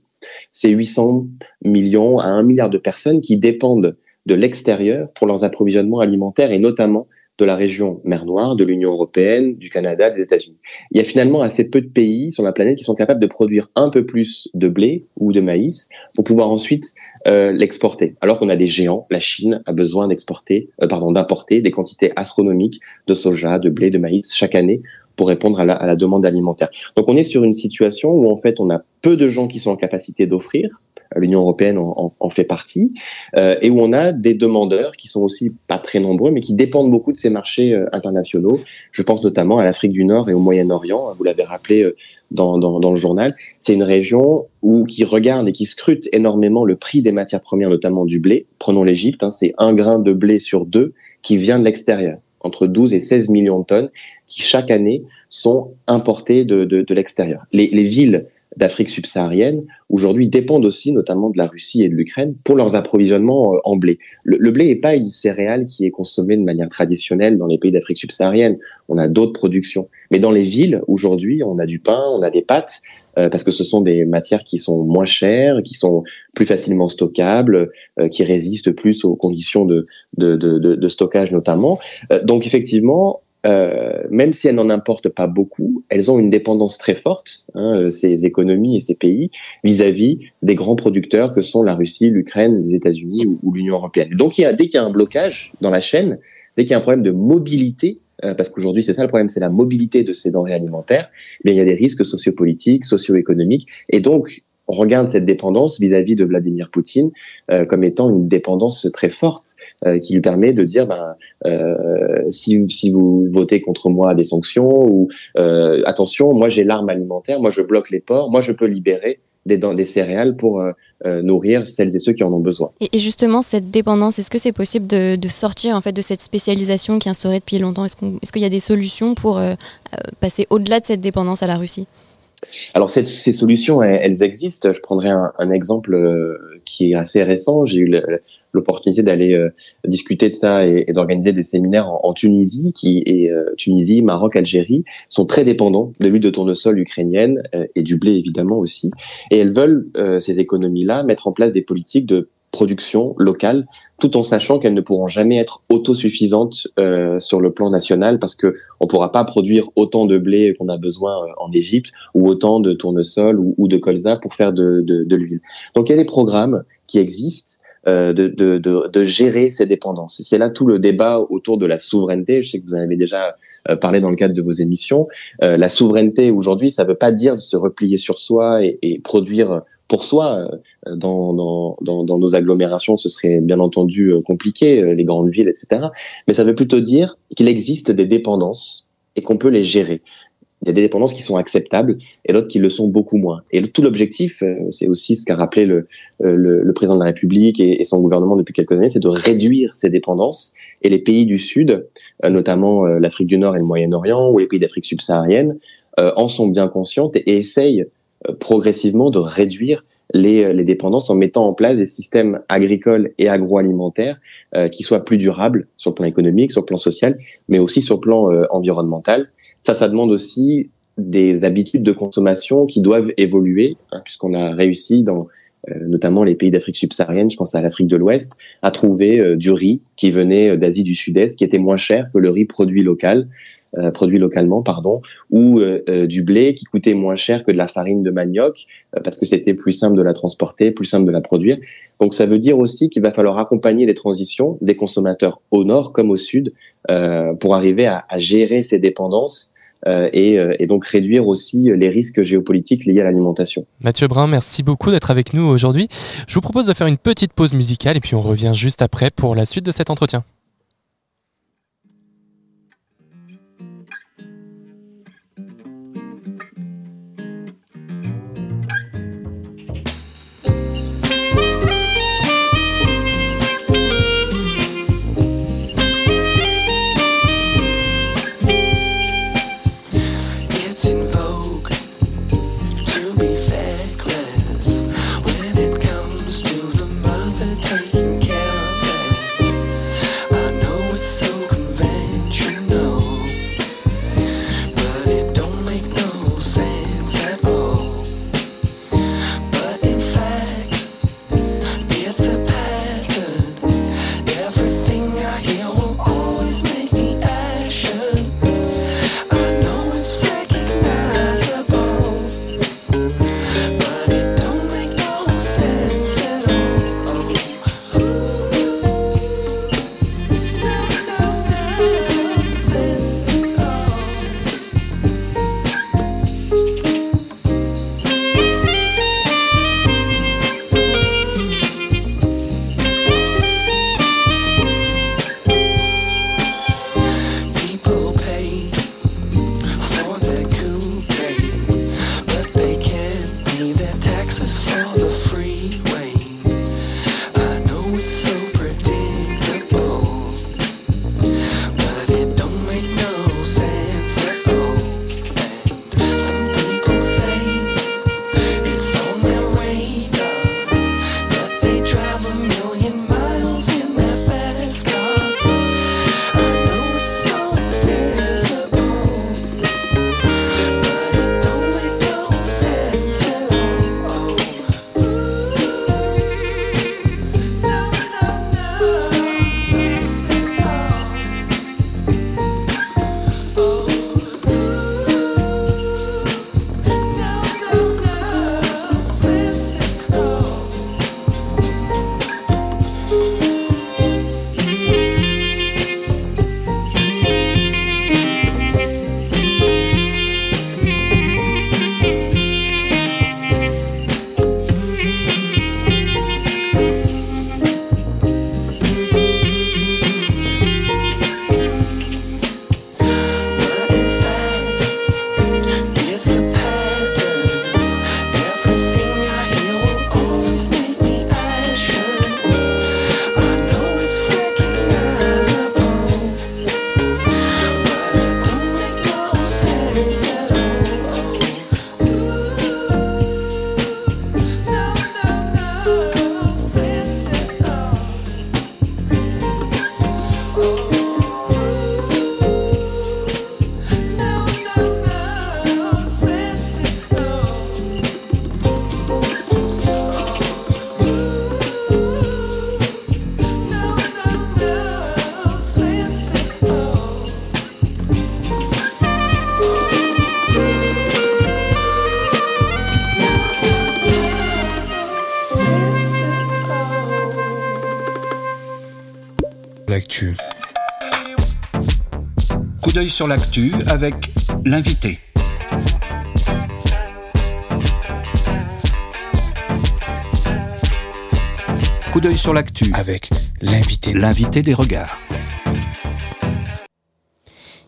c'est 800 millions à 1 milliard de personnes qui dépendent de l'extérieur pour leurs approvisionnements alimentaires et notamment de la région mer Noire, de l'Union européenne, du Canada, des États-Unis. Il y a finalement assez peu de pays sur la planète qui sont capables de produire un peu plus de blé ou de maïs pour pouvoir ensuite euh, l'exporter. Alors qu'on a des géants, la Chine a besoin d'exporter, euh, pardon, d'importer des quantités astronomiques de soja, de blé, de maïs chaque année pour répondre à la, à la demande alimentaire. Donc on est sur une situation où en fait on a peu de gens qui sont en capacité d'offrir l'Union européenne en, en, fait partie, euh, et où on a des demandeurs qui sont aussi pas très nombreux, mais qui dépendent beaucoup de ces marchés euh, internationaux. Je pense notamment à l'Afrique du Nord et au Moyen-Orient. Vous l'avez rappelé euh, dans, dans, dans, le journal. C'est une région où qui regarde et qui scrute énormément le prix des matières premières, notamment du blé. Prenons l'Égypte, hein, c'est un grain de blé sur deux qui vient de l'extérieur entre 12 et 16 millions de tonnes qui chaque année sont importées de, de, de l'extérieur. Les, les villes d'Afrique subsaharienne, aujourd'hui dépendent aussi notamment de la Russie et de l'Ukraine pour leurs approvisionnements euh, en blé. Le, blé n'est pas une céréale qui est consommée de manière traditionnelle dans les pays d'Afrique subsaharienne. On a d'autres productions. Mais dans les villes, aujourd'hui, on a du pain, on a des pâtes, euh, parce que ce sont des matières qui sont moins chères, qui sont plus facilement stockables, euh, qui résistent plus aux conditions de, stockage notamment. Donc effectivement, euh, même si elles n'en importent pas beaucoup, elles ont une dépendance très forte, hein, euh, ces économies et ces pays, vis-à-vis des grands producteurs que sont la Russie, l'Ukraine, les États-Unis ou, l'Union européenne. Donc, il y a, dès qu'il y a un blocage dans la chaîne, dès qu'il y a un problème de mobilité, euh, parce qu'aujourd'hui c'est ça le problème, c'est la mobilité de ces denrées alimentaires, eh bien, il y a des risques sociopolitiques, socio-économiques, et donc on regarde cette dépendance vis-à-vis de Vladimir Poutine euh, comme étant une dépendance très forte euh, qui lui permet de dire ben, euh, si, si vous votez contre moi des sanctions ou euh, attention moi j'ai l'arme alimentaire moi je bloque les ports moi je peux libérer des, des céréales pour euh, euh, nourrir celles et ceux qui en ont besoin. Et, justement cette dépendance est-ce que c'est possible de, de, sortir en fait de cette spécialisation qui est depuis longtemps? Est-ce qu'il est y a des solutions pour passer au-delà de cette dépendance à la Russie? Alors ces, solutions, elles, existent. Je prendrai un, exemple qui est assez récent. J'ai eu l'opportunité d'aller euh, discuter de ça et, d'organiser des séminaires en, Tunisie, qui est euh, Tunisie, Maroc, Algérie sont très dépendants de l'huile de tournesol ukrainienne euh, et du blé évidemment aussi, et elles veulent ces économies-là mettre en place des politiques de production locale, tout en sachant qu'elles ne pourront jamais être autosuffisantes euh, sur le plan national, parce que on pourra pas produire autant de blé qu'on a besoin en Égypte, ou autant de tournesol ou, ou de colza pour faire de, de, de l'huile. Donc il y a des programmes qui existent euh, de, de, de, de, gérer ces dépendances. C'est là tout le débat autour de la souveraineté. Je sais que vous en avez déjà euh, parlé dans le cadre de vos émissions. Euh, la souveraineté aujourd'hui, ça ne veut pas dire de se replier sur soi et, et produire pour soi. Dans, dans, dans, dans, nos agglomérations, ce serait bien entendu compliqué, les grandes villes, etc. Mais ça veut plutôt dire qu'il existe des dépendances et qu'on peut les gérer. Il y a des dépendances qui sont acceptables et d'autres qui le sont beaucoup moins. Et tout l'objectif, euh, c'est aussi ce qu'a rappelé le, euh, le, président de la République et, son gouvernement depuis quelques années, c'est de réduire ces dépendances. Et les pays du Sud, euh, notamment l'Afrique du Nord et le Moyen-Orient ou les pays d'Afrique subsaharienne, en sont bien conscientes et, essayent progressivement de réduire les, les, dépendances en mettant en place des systèmes agricoles et agroalimentaires qui soient plus durables sur le plan économique, sur le plan social, mais aussi sur le plan environnemental. Ça, ça demande aussi des habitudes de consommation qui doivent évoluer, hein, puisqu'on a réussi dans euh, notamment les pays d'Afrique subsaharienne, je pense à l'Afrique de l'Ouest, à trouver euh, du riz qui venait euh, d'Asie du Sud-Est, qui était moins cher que le riz produit local, produit localement, pardon, ou du blé qui coûtait moins cher que de la farine de manioc, parce que c'était plus simple de la transporter, plus simple de la produire. Donc ça veut dire aussi qu'il va falloir accompagner les transitions des consommateurs au nord comme au sud pour arriver à, à gérer ces dépendances euh, et, euh, et, donc réduire aussi les risques géopolitiques liés à l'alimentation. Mathieu Brun, merci beaucoup d'être avec nous aujourd'hui. Je vous propose de faire une petite pause musicale et puis on revient juste après pour la suite de cet entretien. Sur l'actu avec l'invité. Coup d'œil sur l'actu avec l'invité, l'invité des regards.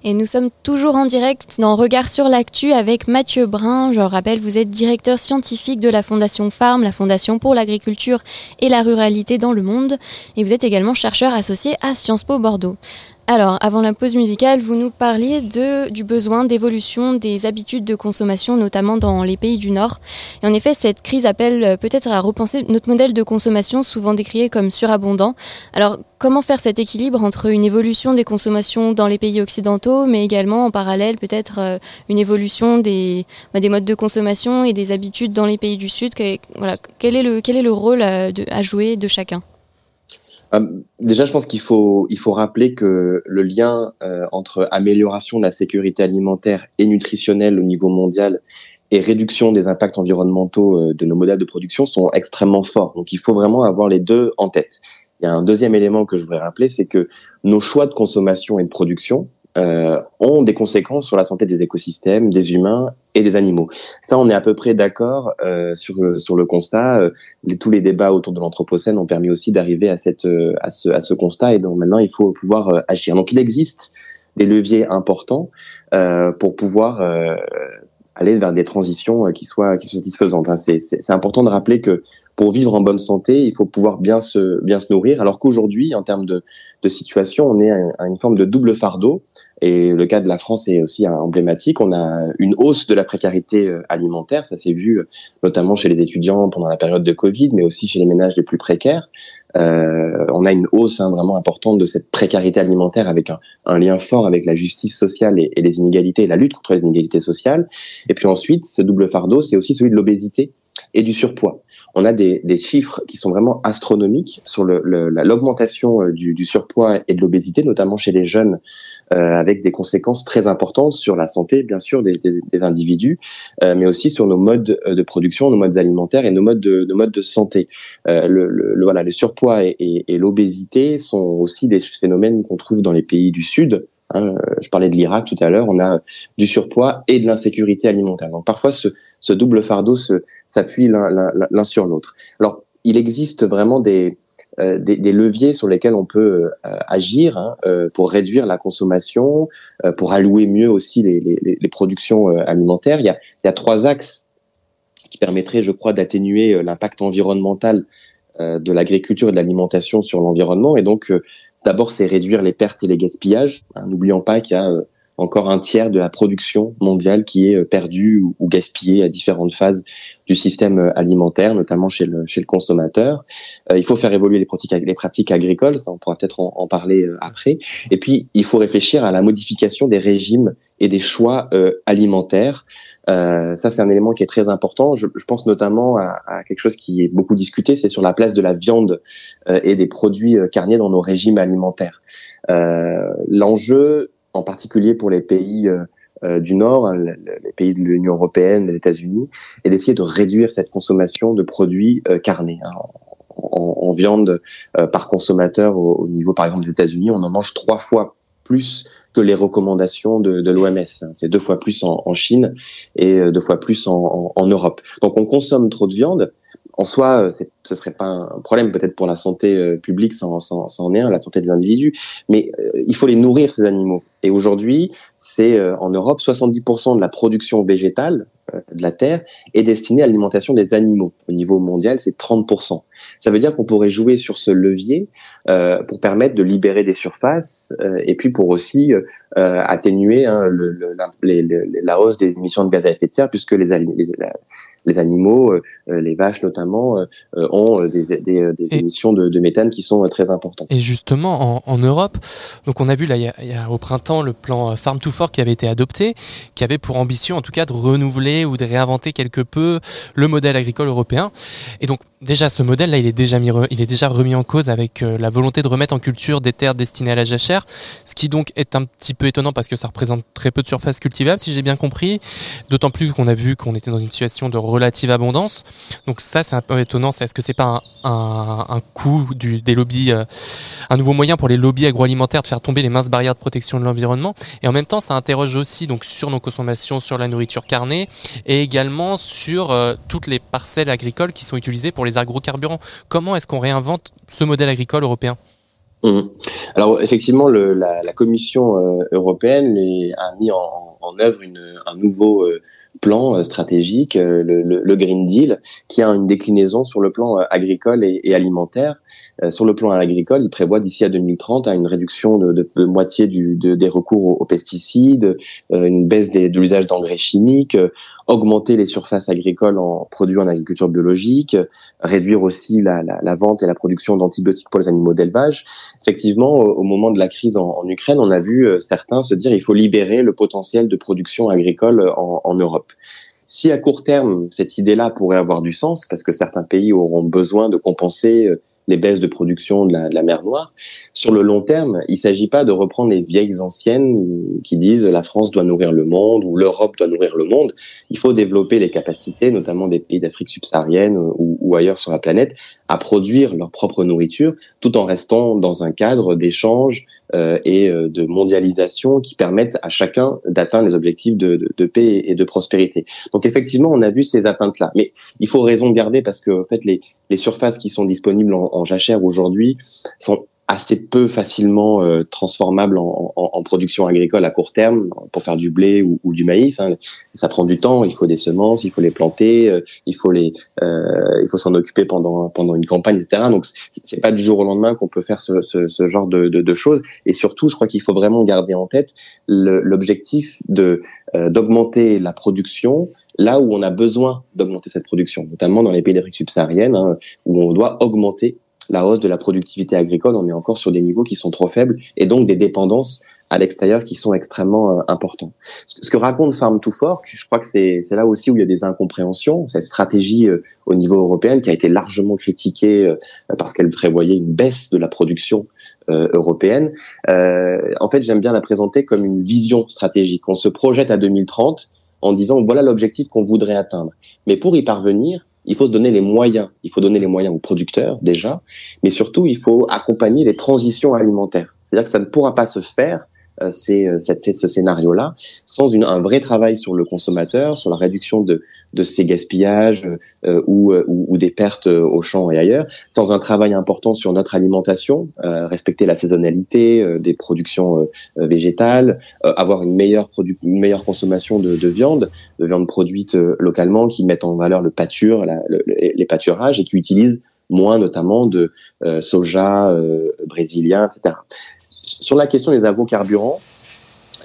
Et nous sommes toujours en direct dans Regard sur l'actu avec Mathieu Brun. Je rappelle, vous êtes directeur scientifique de la Fondation Farm, la Fondation pour l'agriculture et la ruralité dans le monde. Et vous êtes également chercheur associé à Sciences Po Bordeaux. Alors, avant la pause musicale, vous nous parliez de, du besoin d'évolution des habitudes de consommation, notamment dans les pays du Nord. Et en effet, cette crise appelle euh, peut-être à repenser notre modèle de consommation, souvent décrié comme surabondant. Alors, comment faire cet équilibre entre une évolution des consommations dans les pays occidentaux, mais également en parallèle peut-être euh, une évolution des, bah, des modes de consommation et des habitudes dans les pays du Sud? Quel, est le, quel est le rôle à, de, à jouer de chacun? euh, déjà, je pense qu'il faut, il faut rappeler que le lien euh, entre amélioration de la sécurité alimentaire et nutritionnelle au niveau mondial et réduction des impacts environnementaux euh, de nos modèles de production sont extrêmement forts. Donc, il faut vraiment avoir les deux en tête. Il y a un deuxième élément que je voudrais rappeler, c'est que nos choix de consommation et de production euh, ont des conséquences sur la santé des écosystèmes, des humains et des animaux. Ça, on est à peu près d'accord euh, sur, sur le constat. Euh, tous les débats autour de l'anthropocène ont permis aussi d'arriver à, cette, à, ce, à ce constat et donc maintenant il faut pouvoir agir. Donc il existe des leviers importants pour pouvoir aller vers des transitions qui soient, qui soient satisfaisantes. Hein. C'est important de rappeler que pour vivre en bonne santé, il faut pouvoir bien se bien se nourrir. Alors qu'aujourd'hui, en termes de, de situation, on est à une forme de double fardeau. Et le cas de la France est aussi emblématique. On a une hausse de la précarité euh, alimentaire. Ça s'est vu euh, notamment chez les étudiants pendant la période de Covid, mais aussi chez les ménages les plus précaires. Euh, on a une hausse hein, vraiment importante de cette précarité alimentaire avec un, lien fort avec la justice sociale et, les inégalités, la lutte contre les inégalités sociales. Et puis ensuite, ce double fardeau, c'est aussi celui de l'obésité et du surpoids on a des, des, chiffres qui sont vraiment astronomiques sur l'augmentation le, du, du, surpoids et de l'obésité, notamment chez les jeunes, euh, avec des conséquences très importantes sur la santé, bien sûr, des, des, des individus, euh, mais aussi sur nos modes de production, nos modes alimentaires et nos modes de, nos modes de santé. Euh, le, le, voilà, le surpoids et, et l'obésité sont aussi des phénomènes qu'on trouve dans les pays du Sud, Hein, je parlais de l'Irak tout à l'heure, on a du surpoids et de l'insécurité alimentaire. Donc parfois ce, ce double fardeau s'appuie l'un sur l'autre. Alors il existe vraiment des, euh, des, des, leviers sur lesquels on peut euh, agir hein, euh, pour réduire la consommation, euh, pour allouer mieux aussi les, les, les productions alimentaires. Il y, a, il y a trois axes qui permettraient, je crois, d'atténuer l'impact environnemental de l'agriculture et de l'alimentation sur l'environnement. Et donc, D'abord, c'est réduire les pertes et les gaspillages. Hein, n'oublions pas qu'il y a euh, encore un tiers de la production mondiale qui est euh, perdue ou, gaspillée à différentes phases du système euh, alimentaire, notamment chez le, chez le consommateur. il faut faire évoluer les pratiques, les pratiques agricoles, ça on pourra peut-être en, parler après. Et puis, il faut réfléchir à la modification des régimes et des choix alimentaires euh, ça, c'est un élément qui est très important. Je, je pense notamment à, à, quelque chose qui est beaucoup discuté, c'est sur la place de la viande euh, et des produits euh, carniers dans nos régimes alimentaires. Euh, L'enjeu, en particulier pour les pays euh, du Nord, hein, les pays de l'Union européenne, les États-Unis, est d'essayer de réduire cette consommation de produits carnés. Hein. En, en, viande par consommateur au, au, niveau, par exemple, des États-Unis, on en mange trois fois plus que les recommandations de, de l'OMS. C'est deux fois plus en, en, Chine et euh, deux fois plus en, en, Europe. Donc on consomme trop de viande. En soi, euh, ce serait pas un problème peut-être pour la santé euh, publique, sans, sans, sans est la santé des individus, mais il faut les nourrir ces animaux. Et aujourd'hui, c'est en Europe 70% de la production végétale de la terre est destinée à l'alimentation des animaux. Au niveau mondial, c'est 30%. Ça veut dire qu'on pourrait jouer sur ce levier euh, pour permettre de libérer des surfaces euh, et puis pour aussi euh, atténuer hein, la, hausse des émissions de gaz à effet de serre puisque les, les, les animaux, euh, euh, les vaches notamment, euh, ont des, des, des émissions de, de, méthane qui sont très importantes. Et justement, en, en Europe, donc on a vu là, il y a, il y a au printemps le plan Farm to Fork qui avait été adopté, qui avait pour ambition en tout cas de renouveler ou de réinventer quelque peu le modèle agricole européen. Et donc déjà ce modèle là, il est déjà mis, il est déjà remis en cause avec la volonté de remettre en culture des terres destinées à la jachère, ce qui donc est un petit peu étonnant parce que ça représente très peu de surface cultivable, si j'ai bien compris. D'autant plus qu'on a vu qu'on était dans une situation de relative abondance. Donc ça, c'est un peu étonnant. Est-ce que c'est pas un, du, des lobbies, euh, un nouveau moyen pour les lobbies agroalimentaires de faire tomber les minces barrières de protection de l'environnement? Et en même temps, ça interroge aussi donc sur nos consommations, sur la nourriture carnée et également sur euh, toutes les parcelles agricoles qui sont utilisées pour les agrocarburants. Comment est-ce qu'on réinvente ce modèle agricole européen? Mmh. Alors effectivement, la, Commission euh, européenne a mis en, œuvre un nouveau plan euh, stratégique, euh, le, Green Deal, qui a une déclinaison sur le plan agricole et, alimentaire. sur le plan agricole, il prévoit d'ici à 2030 une réduction de, de, moitié des recours aux, pesticides, une baisse de l'usage d'engrais chimiques, augmenter les surfaces agricoles en produits en agriculture biologique, réduire aussi la, vente et la production d'antibiotiques pour les animaux d'élevage. Effectivement, au, moment de la crise en, Ukraine, on a vu euh, certains se dire il faut libérer le potentiel de production agricole en, en Europe. Si à court terme, cette idée-là pourrait avoir du sens, parce que certains pays auront besoin de compenser euh, les baisses de production de la, de la, mer Noire. Sur le long terme, il ne s'agit pas de reprendre les vieilles anciennes qui disent la France doit nourrir le monde ou l'Europe doit nourrir le monde. Il faut développer les capacités, notamment des pays d'Afrique subsaharienne ou, ailleurs sur la planète, à produire leur propre nourriture, tout en restant dans un cadre d'échange et euh, de mondialisation qui permettent à chacun d'atteindre les objectifs de, de, de, paix et de prospérité. Donc effectivement, on a vu ces atteintes-là, mais il faut raison garder parce que en fait les, les surfaces qui sont disponibles en, en jachère aujourd'hui sont assez peu facilement euh, transformable en, en, en, production agricole à court terme pour faire du blé ou, ou du maïs. Hein. Ça prend du temps, il faut des semences, il faut les planter, euh, il faut les, euh, il faut s'en occuper pendant pendant une campagne, etc. Donc c'est pas du jour au lendemain qu'on peut faire ce, ce, ce genre de, de, de, choses. Et surtout, je crois qu'il faut vraiment garder en tête l'objectif de euh, d'augmenter la production là où on a besoin d'augmenter cette production, notamment dans les pays d'Afrique subsaharienne, hein, où on doit augmenter la hausse de la productivité agricole, on est encore sur des niveaux qui sont trop faibles et donc des dépendances à l'extérieur qui sont extrêmement euh, importants. Ce, que raconte Farm to Fork, je crois que c'est là aussi où il y a des incompréhensions. Cette stratégie euh, au niveau européen qui a été largement critiquée euh, parce qu'elle prévoyait une baisse de la production euh, européenne. en fait, j'aime bien la présenter comme une vision stratégique. On se projette à 2030 en disant voilà l'objectif qu'on voudrait atteindre. Mais pour y parvenir, il faut se donner les moyens. Il faut donner les moyens aux producteurs déjà, mais surtout il faut accompagner les transitions alimentaires. C'est-à-dire que ça ne pourra pas se faire euh, c'est, euh, ce scénario-là, sans une, un vrai travail sur le consommateur, sur la réduction de, de ses gaspillages euh, ou, ou, ou, des pertes au champ et ailleurs, sans un travail important sur notre alimentation, euh, respecter la saisonnalité euh, des productions végétales, avoir une meilleure, une meilleure consommation de, de, viande, de viande produite localement, qui mettent en valeur le pâture, la, le, les pâturages et qui utilisent moins notamment de soja brésilien, etc. Sur la question des agrocarburants,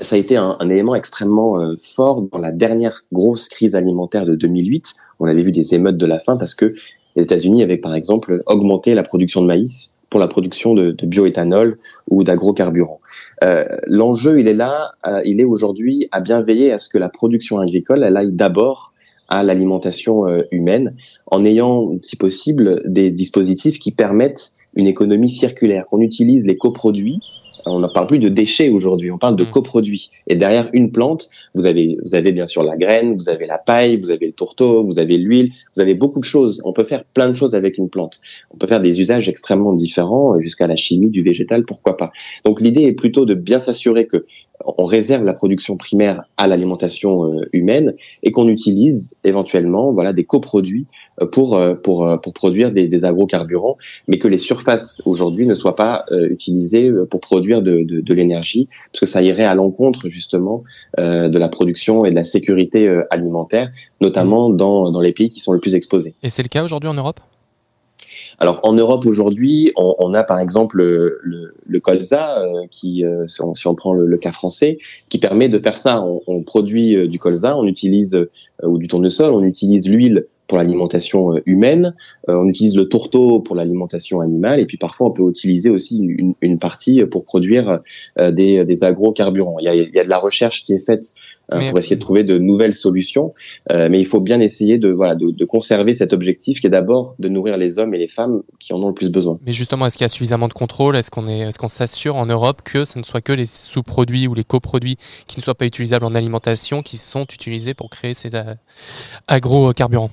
ça a été un, élément extrêmement euh, fort dans la dernière grosse crise alimentaire de 2008. On avait vu des émeutes de la faim parce que les États-Unis avaient par exemple augmenté la production de maïs pour la production de, bioéthanol ou d'agrocarburants. Euh, L'enjeu, il est là, euh, il est aujourd'hui à bien veiller à ce que la production agricole, elle aille d'abord à l'alimentation humaine, en ayant, si possible, des dispositifs qui permettent une économie circulaire, qu'on utilise les coproduits on ne parle plus de déchets aujourd'hui, on parle de mmh. coproduits. Et derrière une plante, vous avez, vous avez bien sûr la graine, vous avez la paille, vous avez le tourteau, vous avez l'huile, vous avez beaucoup de choses. On peut faire plein de choses avec une plante. On peut faire des usages extrêmement différents, jusqu'à la chimie, du végétal, pourquoi pas. Donc l'idée est plutôt de bien s'assurer que on réserve la production primaire à l'alimentation euh, humaine et qu'on utilise éventuellement voilà des coproduits euh, pour euh, pour pour produire des, des agrocarburants, mais que les surfaces aujourd'hui ne soient pas utilisées pour produire de, de, de l'énergie, parce que ça irait à l'encontre justement de la production et de la sécurité alimentaire, notamment mmh. dans dans les pays qui sont le plus exposés. Et c'est le cas aujourd'hui en Europe? Alors en Europe aujourd'hui, on, on, a par exemple le, le, le colza, euh, qui, euh, si, on, si, on, prend le, le, cas français, qui permet de faire ça. On, on produit euh, du colza, on utilise ou du tournesol, on utilise l'huile pour l'alimentation humaine, on utilise le tourteau pour l'alimentation animale, et puis parfois on peut utiliser aussi une, une partie pour produire des, des agrocarburants. Il y, a, il y a de la recherche qui est faite euh, pour essayer de trouver de nouvelles solutions. Euh, mais il faut bien essayer de, voilà, de, de conserver cet objectif qui est d'abord de nourrir les hommes et les femmes qui en ont le plus besoin. Mais justement, est-ce qu'il y a suffisamment de contrôle? Est-ce qu'on est, est qu'on s'assure en Europe que ce ne soit que les sous-produits ou les coproduits qui ne soient pas utilisables en alimentation qui sont utilisés pour créer ces euh, agrocarburants?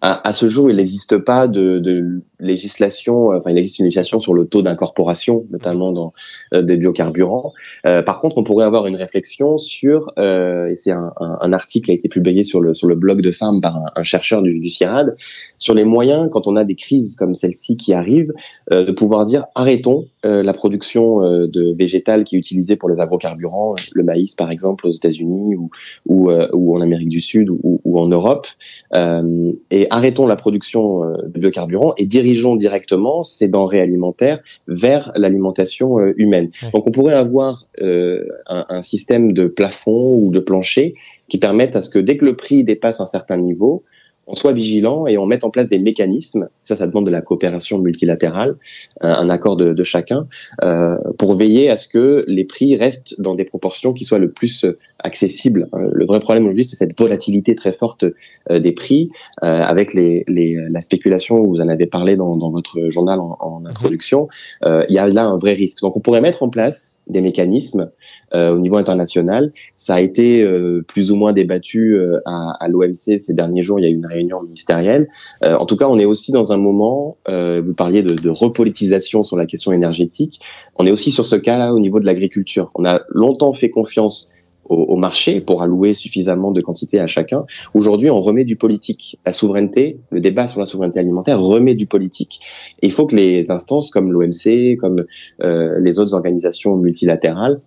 À, à, ce jour, il n'existe pas de, de, législation, enfin il existe une législation sur le taux d'incorporation, notamment dans euh, des biocarburants. Euh, par contre, on pourrait avoir une réflexion sur, euh, et c'est un, un, un, article qui a été publié sur le sur le blog de femmes par un, un chercheur du, du, CIRAD, sur les moyens quand on a des crises comme celle-ci qui arrivent, euh, de pouvoir dire arrêtons euh, la production de végétales qui est utilisée pour les agrocarburants, le maïs par exemple aux États-Unis ou ou, ou, en Amérique du Sud ou, ou en Europe, et arrêtons la production de biocarburants et dirigeons directement ces denrées alimentaires vers l'alimentation euh, humaine. Donc on pourrait avoir euh, un, un, système de plafond ou de plancher qui permettent à ce que dès que le prix dépasse un certain niveau, on soit vigilant et on mette en place des mécanismes, ça ça demande de la coopération multilatérale, un, accord de, de chacun, euh, pour veiller à ce que les prix restent dans des proportions qui soient le plus accessibles. Euh, le vrai problème aujourd'hui, c'est cette volatilité très forte euh, des prix, euh, avec les, les, la spéculation, vous en avez parlé dans, dans votre journal en, en mhm. introduction, euh, il y a là un vrai risque. Donc on pourrait mettre en place des mécanismes euh, au niveau international. Ça a été euh, plus ou moins débattu euh, à, à l'OMC ces derniers jours. Il y a eu une réunion ministérielle. en tout cas, on est aussi dans un moment. vous parliez de, repolitisation sur la question énergétique. On est aussi sur ce cas-là au niveau de l'agriculture. On a longtemps fait confiance au, marché pour allouer suffisamment de quantité à chacun. Aujourd'hui, on remet du politique. La souveraineté, le débat sur la souveraineté alimentaire remet du politique. Il faut que les instances comme l'OMC, comme euh, les autres organisations multilatérales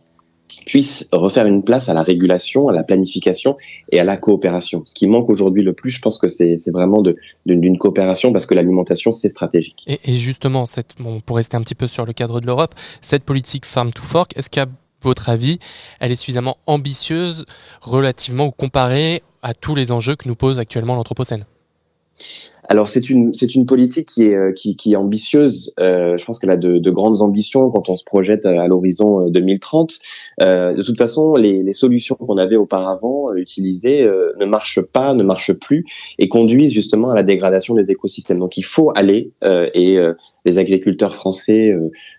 puisse refaire une place à la régulation, à la planification et à la coopération. Ce qui manque aujourd'hui le plus, je pense que c'est vraiment d'une coopération parce que l'alimentation, c'est stratégique. Et, et justement, cette, bon, pour rester un petit peu sur le cadre de l'Europe, cette politique Farm to Fork, est-ce qu'à votre avis, elle est suffisamment ambitieuse relativement ou comparée à tous les enjeux que nous pose actuellement l'Anthropocène? Alors c'est une c'est une politique qui est euh, qui, qui est ambitieuse. Euh, je pense qu'elle a de, de, grandes ambitions quand on se projette à, l'horizon 2030. Euh, euh, de toute façon, les, solutions qu'on avait auparavant utilisées euh, ne marchent pas, ne marchent plus et conduisent justement à la dégradation des écosystèmes. Donc il faut aller et les agriculteurs français,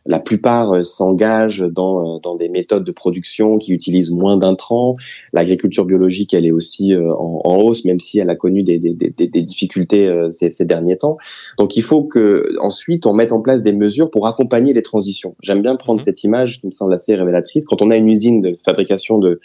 la plupart s'engagent dans dans des méthodes de production qui utilisent moins d'intrants. L'agriculture biologique, elle est aussi en, en, hausse, même si elle a connu des, des, des, des difficultés ces, ces, derniers temps. Donc il faut que ensuite on mette en place des mesures pour accompagner les transitions. J'aime bien prendre mmh. cette image qui me semble assez révélatrice. Quand on a une usine de fabrication de,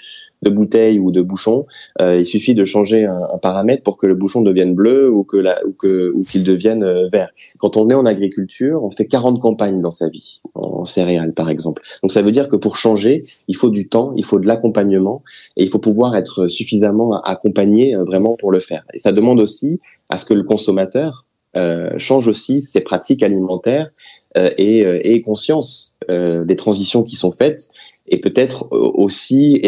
de bouteilles ou de bouchons, euh, il suffit de changer un, un, paramètre pour que le bouchon devienne bleu ou que la, ou que ou qu'il devienne euh, vert. Quand on est en agriculture, on fait 40 campagnes dans sa vie en céréales par exemple. Donc ça veut dire que pour changer, il faut du temps, il faut de l'accompagnement et il faut pouvoir être suffisamment accompagné euh, vraiment pour le faire. Et ça demande aussi à ce que le consommateur euh, change aussi ses pratiques alimentaires euh, et, euh, et conscience euh, des transitions qui sont faites et peut-être aussi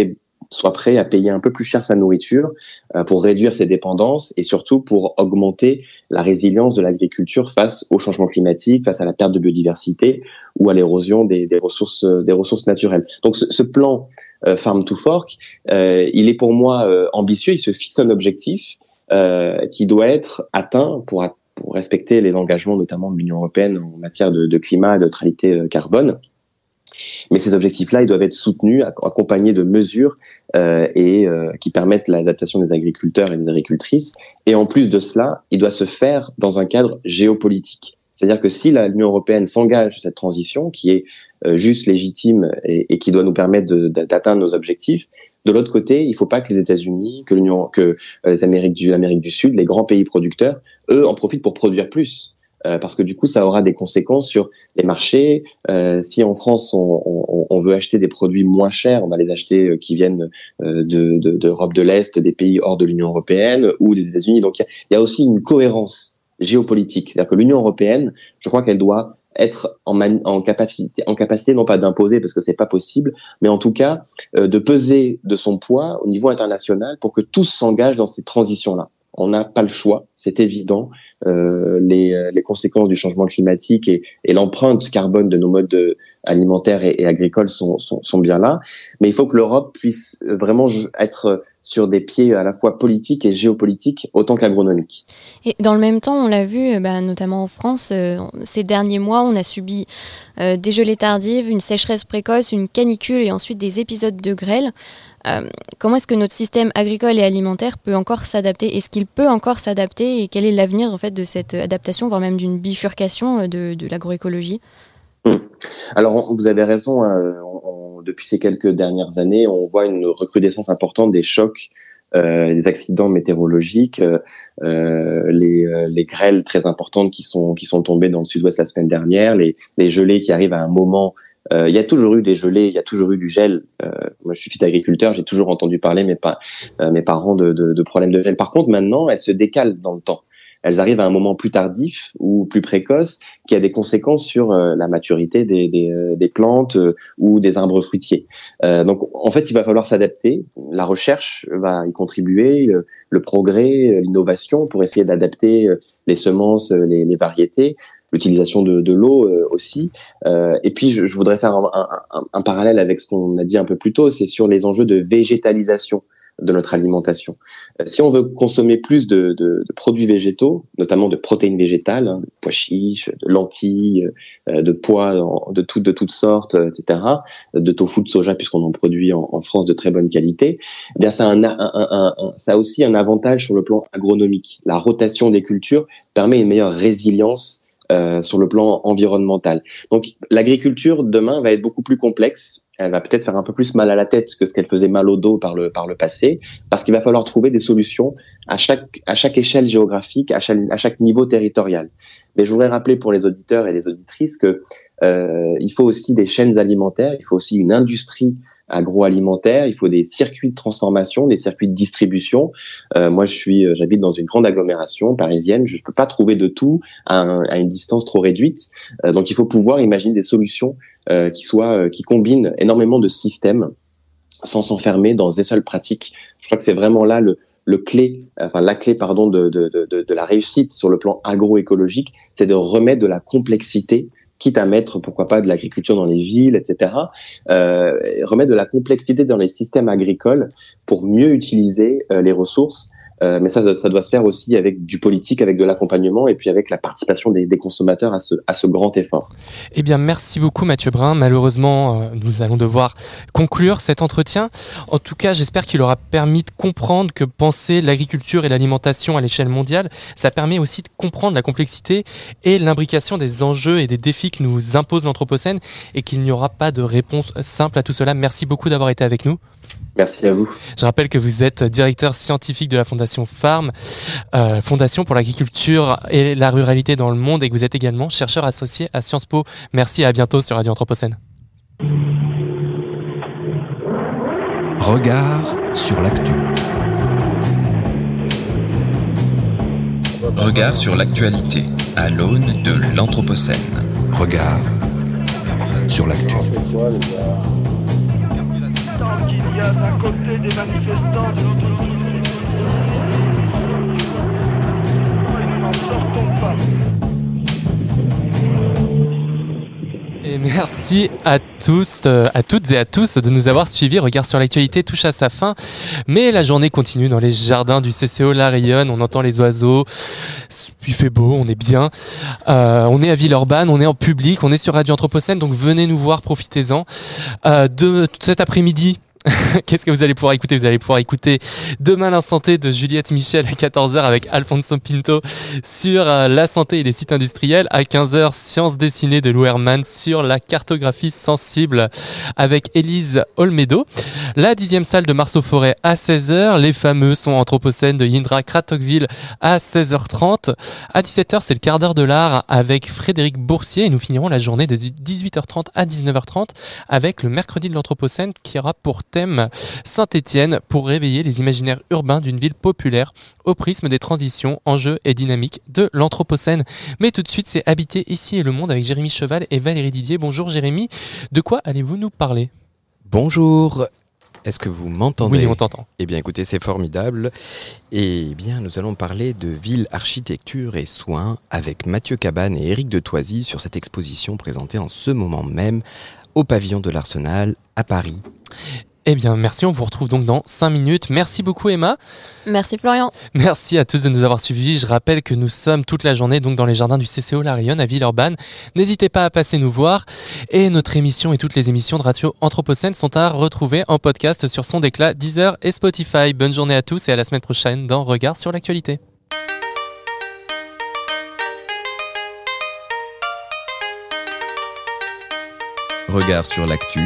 soit prêt à payer un peu plus cher sa nourriture euh, pour réduire ses dépendances et surtout pour augmenter la résilience de l'agriculture face au changement climatique, face à la perte de biodiversité ou à l'érosion des, des, ressources des ressources naturelles. Donc ce, ce plan euh, Farm to Fork, euh, il est pour moi ambitieux, il se fixe un objectif euh, qui doit être atteint pour, pour respecter les engagements notamment de l'Union européenne en matière de, de climat et de neutralité euh, carbone. Mais ces objectifs-là, ils doivent être soutenus, accompagnés de mesures euh, et euh, qui permettent l'adaptation des agriculteurs et des agricultrices. Et en plus de cela, il doit se faire dans un cadre géopolitique. C'est-à-dire que si l'Union européenne s'engage sur cette transition, qui est euh, juste, légitime et, et, qui doit nous permettre d'atteindre nos objectifs, de l'autre côté, il ne faut pas que les États-Unis, que l'Union, que euh, les Amériques l'Amérique du Sud, les grands pays producteurs, eux, en profitent pour produire plus. Euh, parce que du coup, ça aura des conséquences sur les marchés. Euh, si en France, on, on, on, veut acheter des produits moins chers, on va les acheter euh, qui viennent d'Europe de, de l'Est, des pays hors de l'Union européenne ou des États-Unis. Donc, il y, y, a aussi une cohérence géopolitique. C'est-à-dire que l'Union européenne, je crois qu'elle doit être en, en, capacité, en capacité non pas d'imposer parce que c'est pas possible, mais en tout cas euh, de peser de son poids au niveau international pour que tous s'engagent dans ces transitions-là. On n'a pas le choix, c'est évident. Euh, les, les, conséquences du changement climatique et, et l'empreinte carbone de nos modes alimentaires et, et agricoles sont, sont, sont, bien là. Mais il faut que l'Europe puisse vraiment être sur des pieds à la fois politiques et géopolitiques autant qu'agronomiques. Et dans le même temps, on l'a vu, bah, notamment en France, euh, ces derniers mois, on a subi euh, des gelées tardives, une sécheresse précoce, une canicule et ensuite des épisodes de grêle. Euh, comment est-ce que notre système agricole et alimentaire peut encore s'adapter? Est-ce qu'il peut encore s'adapter? Et quel est l'avenir en fait de cette adaptation, voire même d'une bifurcation euh, de, de l'agroécologie? Mmh. Alors, vous avez raison. Hein, on, depuis ces quelques dernières années, on voit une recrudescence importante des chocs, euh, des accidents météorologiques, euh, les, euh, les, grêles très importantes qui sont qui sont tombées dans le sud-ouest la semaine dernière, les, les gelées qui arrivent à un moment euh, il y a toujours eu des gelées, il y a toujours eu du gel. Euh, moi, je suis fils d'agriculteur, j'ai toujours entendu parler mes, pa euh, mes parents de, de, problèmes de gel. Par contre, maintenant, elles se décalent dans le temps. Elles arrivent à un moment plus tardif ou plus précoce, qui a des conséquences sur la maturité des, des, des plantes ou des arbres fruitiers. donc, en fait, il va falloir s'adapter. La recherche va y contribuer, le progrès, l'innovation, pour essayer d'adapter les semences, les, variétés l'utilisation de, l'eau euh, aussi. Euh, et puis, je, voudrais faire un, parallèle avec ce qu'on a dit un peu plus tôt, c'est sur les enjeux de végétalisation de notre alimentation. Euh, si on veut consommer plus de, de, de produits végétaux, notamment de protéines végétales, hein, de pois chiches, de lentilles, de pois de, de toutes sortes, etc., de tofu de soja puisqu'on en produit en, en, France de très bonne qualité, eh bien ça a, un, ça a aussi un avantage sur le plan agronomique. La rotation des cultures permet une meilleure résilience euh, sur le plan environnemental. Donc l'agriculture demain va être beaucoup plus complexe. Elle va peut-être faire un peu plus mal à la tête que ce qu'elle faisait mal au dos par le par le passé, parce qu'il va falloir trouver des solutions à chaque à chaque échelle géographique, à chaque, à chaque niveau territorial. Mais je voudrais rappeler pour les auditeurs et les auditrices que euh, il faut aussi des chaînes alimentaires, il faut aussi une industrie agroalimentaire, il faut des circuits de transformation, des circuits de distribution. Euh, moi, je suis, euh, j'habite dans une grande agglomération parisienne, je ne peux pas trouver de tout à, une distance trop réduite. Euh, donc, il faut pouvoir imaginer des solutions euh, qui soient, euh, qui combinent énormément de systèmes sans s'enfermer dans des seules pratiques. Je crois que c'est vraiment là le, le clé, enfin la clé pardon de, de, de, de la réussite sur le plan agroécologique, c'est de remettre de la complexité quitte à mettre, pourquoi pas, de l'agriculture dans les villes, etc., euh, remettre de la complexité dans les systèmes agricoles pour mieux utiliser euh, les ressources euh, mais ça, ça doit se faire aussi avec du politique, avec de l'accompagnement et puis avec la participation des, consommateurs à ce, à ce grand effort. Eh bien, merci beaucoup Mathieu Brun. Malheureusement, euh, nous allons devoir conclure cet entretien. En tout cas, j'espère qu'il aura permis de comprendre que penser l'agriculture et l'alimentation à l'échelle mondiale, ça permet aussi de comprendre la complexité et l'imbrication des enjeux et des défis que nous impose l'Anthropocène et qu'il n'y aura pas de réponse simple à tout cela. Merci beaucoup d'avoir été avec nous. Merci à vous. Je rappelle que vous êtes directeur scientifique de la Fondation Farm, euh, Fondation pour l'agriculture et la ruralité dans le monde, et que vous êtes également chercheur associé à Sciences Po. Merci et à bientôt sur Radio Anthropocène. Regard sur l'actu. Regard sur l'actualité à l'aune de l'Anthropocène. Regard sur l'actu. Il y a d'un côté des manifestants, de l'autre Nous n'en sortons pas. Merci à tous, euh, à toutes et à tous de nous avoir suivis. Regard sur l'actualité touche à sa fin, mais la journée continue dans les jardins du CCO La Rayonne. On entend les oiseaux. Il fait beau, on est bien. Euh, on est à Villeurbanne, on est en public, on est sur Radio Anthropocène, donc venez nous voir, profitez-en. Euh, de cet après-midi, Qu'est-ce que vous allez pouvoir écouter? Vous allez pouvoir écouter Demain la santé de Juliette Michel à 14h avec Alfonso Pinto sur euh, la santé et les sites industriels. À 15h, Sciences dessinées de Lou Herman sur la cartographie sensible avec Élise Olmedo. La dixième salle de Marceau Forêt à 16h. Les fameux sont Anthropocène de Yindra Kratokville à 16h30. À 17h, c'est le quart d'heure de l'art avec Frédéric Boursier et nous finirons la journée de 18h30 à 19h30 avec le mercredi de l'Anthropocène qui aura pour thème Saint-Étienne pour réveiller les imaginaires urbains d'une ville populaire au prisme des transitions, enjeux et dynamiques de l'Anthropocène. Mais tout de suite, c'est Habiter ici et le monde avec Jérémy Cheval et Valérie Didier. Bonjour Jérémy, de quoi allez-vous nous parler? Bonjour est-ce que vous m'entendez? Oui, on t'entend. Eh bien, écoutez, c'est formidable. Eh bien, nous allons parler de ville, architecture et soins avec Mathieu Cabane et Éric de Toisy sur cette exposition présentée en ce moment même au pavillon de l'Arsenal à Paris. Eh bien, merci. On vous retrouve donc dans 5 minutes. Merci beaucoup, Emma. Merci, Florian. Merci à tous de nous avoir suivis. Je rappelle que nous sommes toute la journée donc dans les jardins du CCO Larion à Villeurbanne. N'hésitez pas à passer nous voir. Et notre émission et toutes les émissions de Radio Anthropocène sont à retrouver en podcast sur Son Déclat, Deezer et Spotify. Bonne journée à tous et à la semaine prochaine dans Regard sur l'actualité. Regard sur l'actu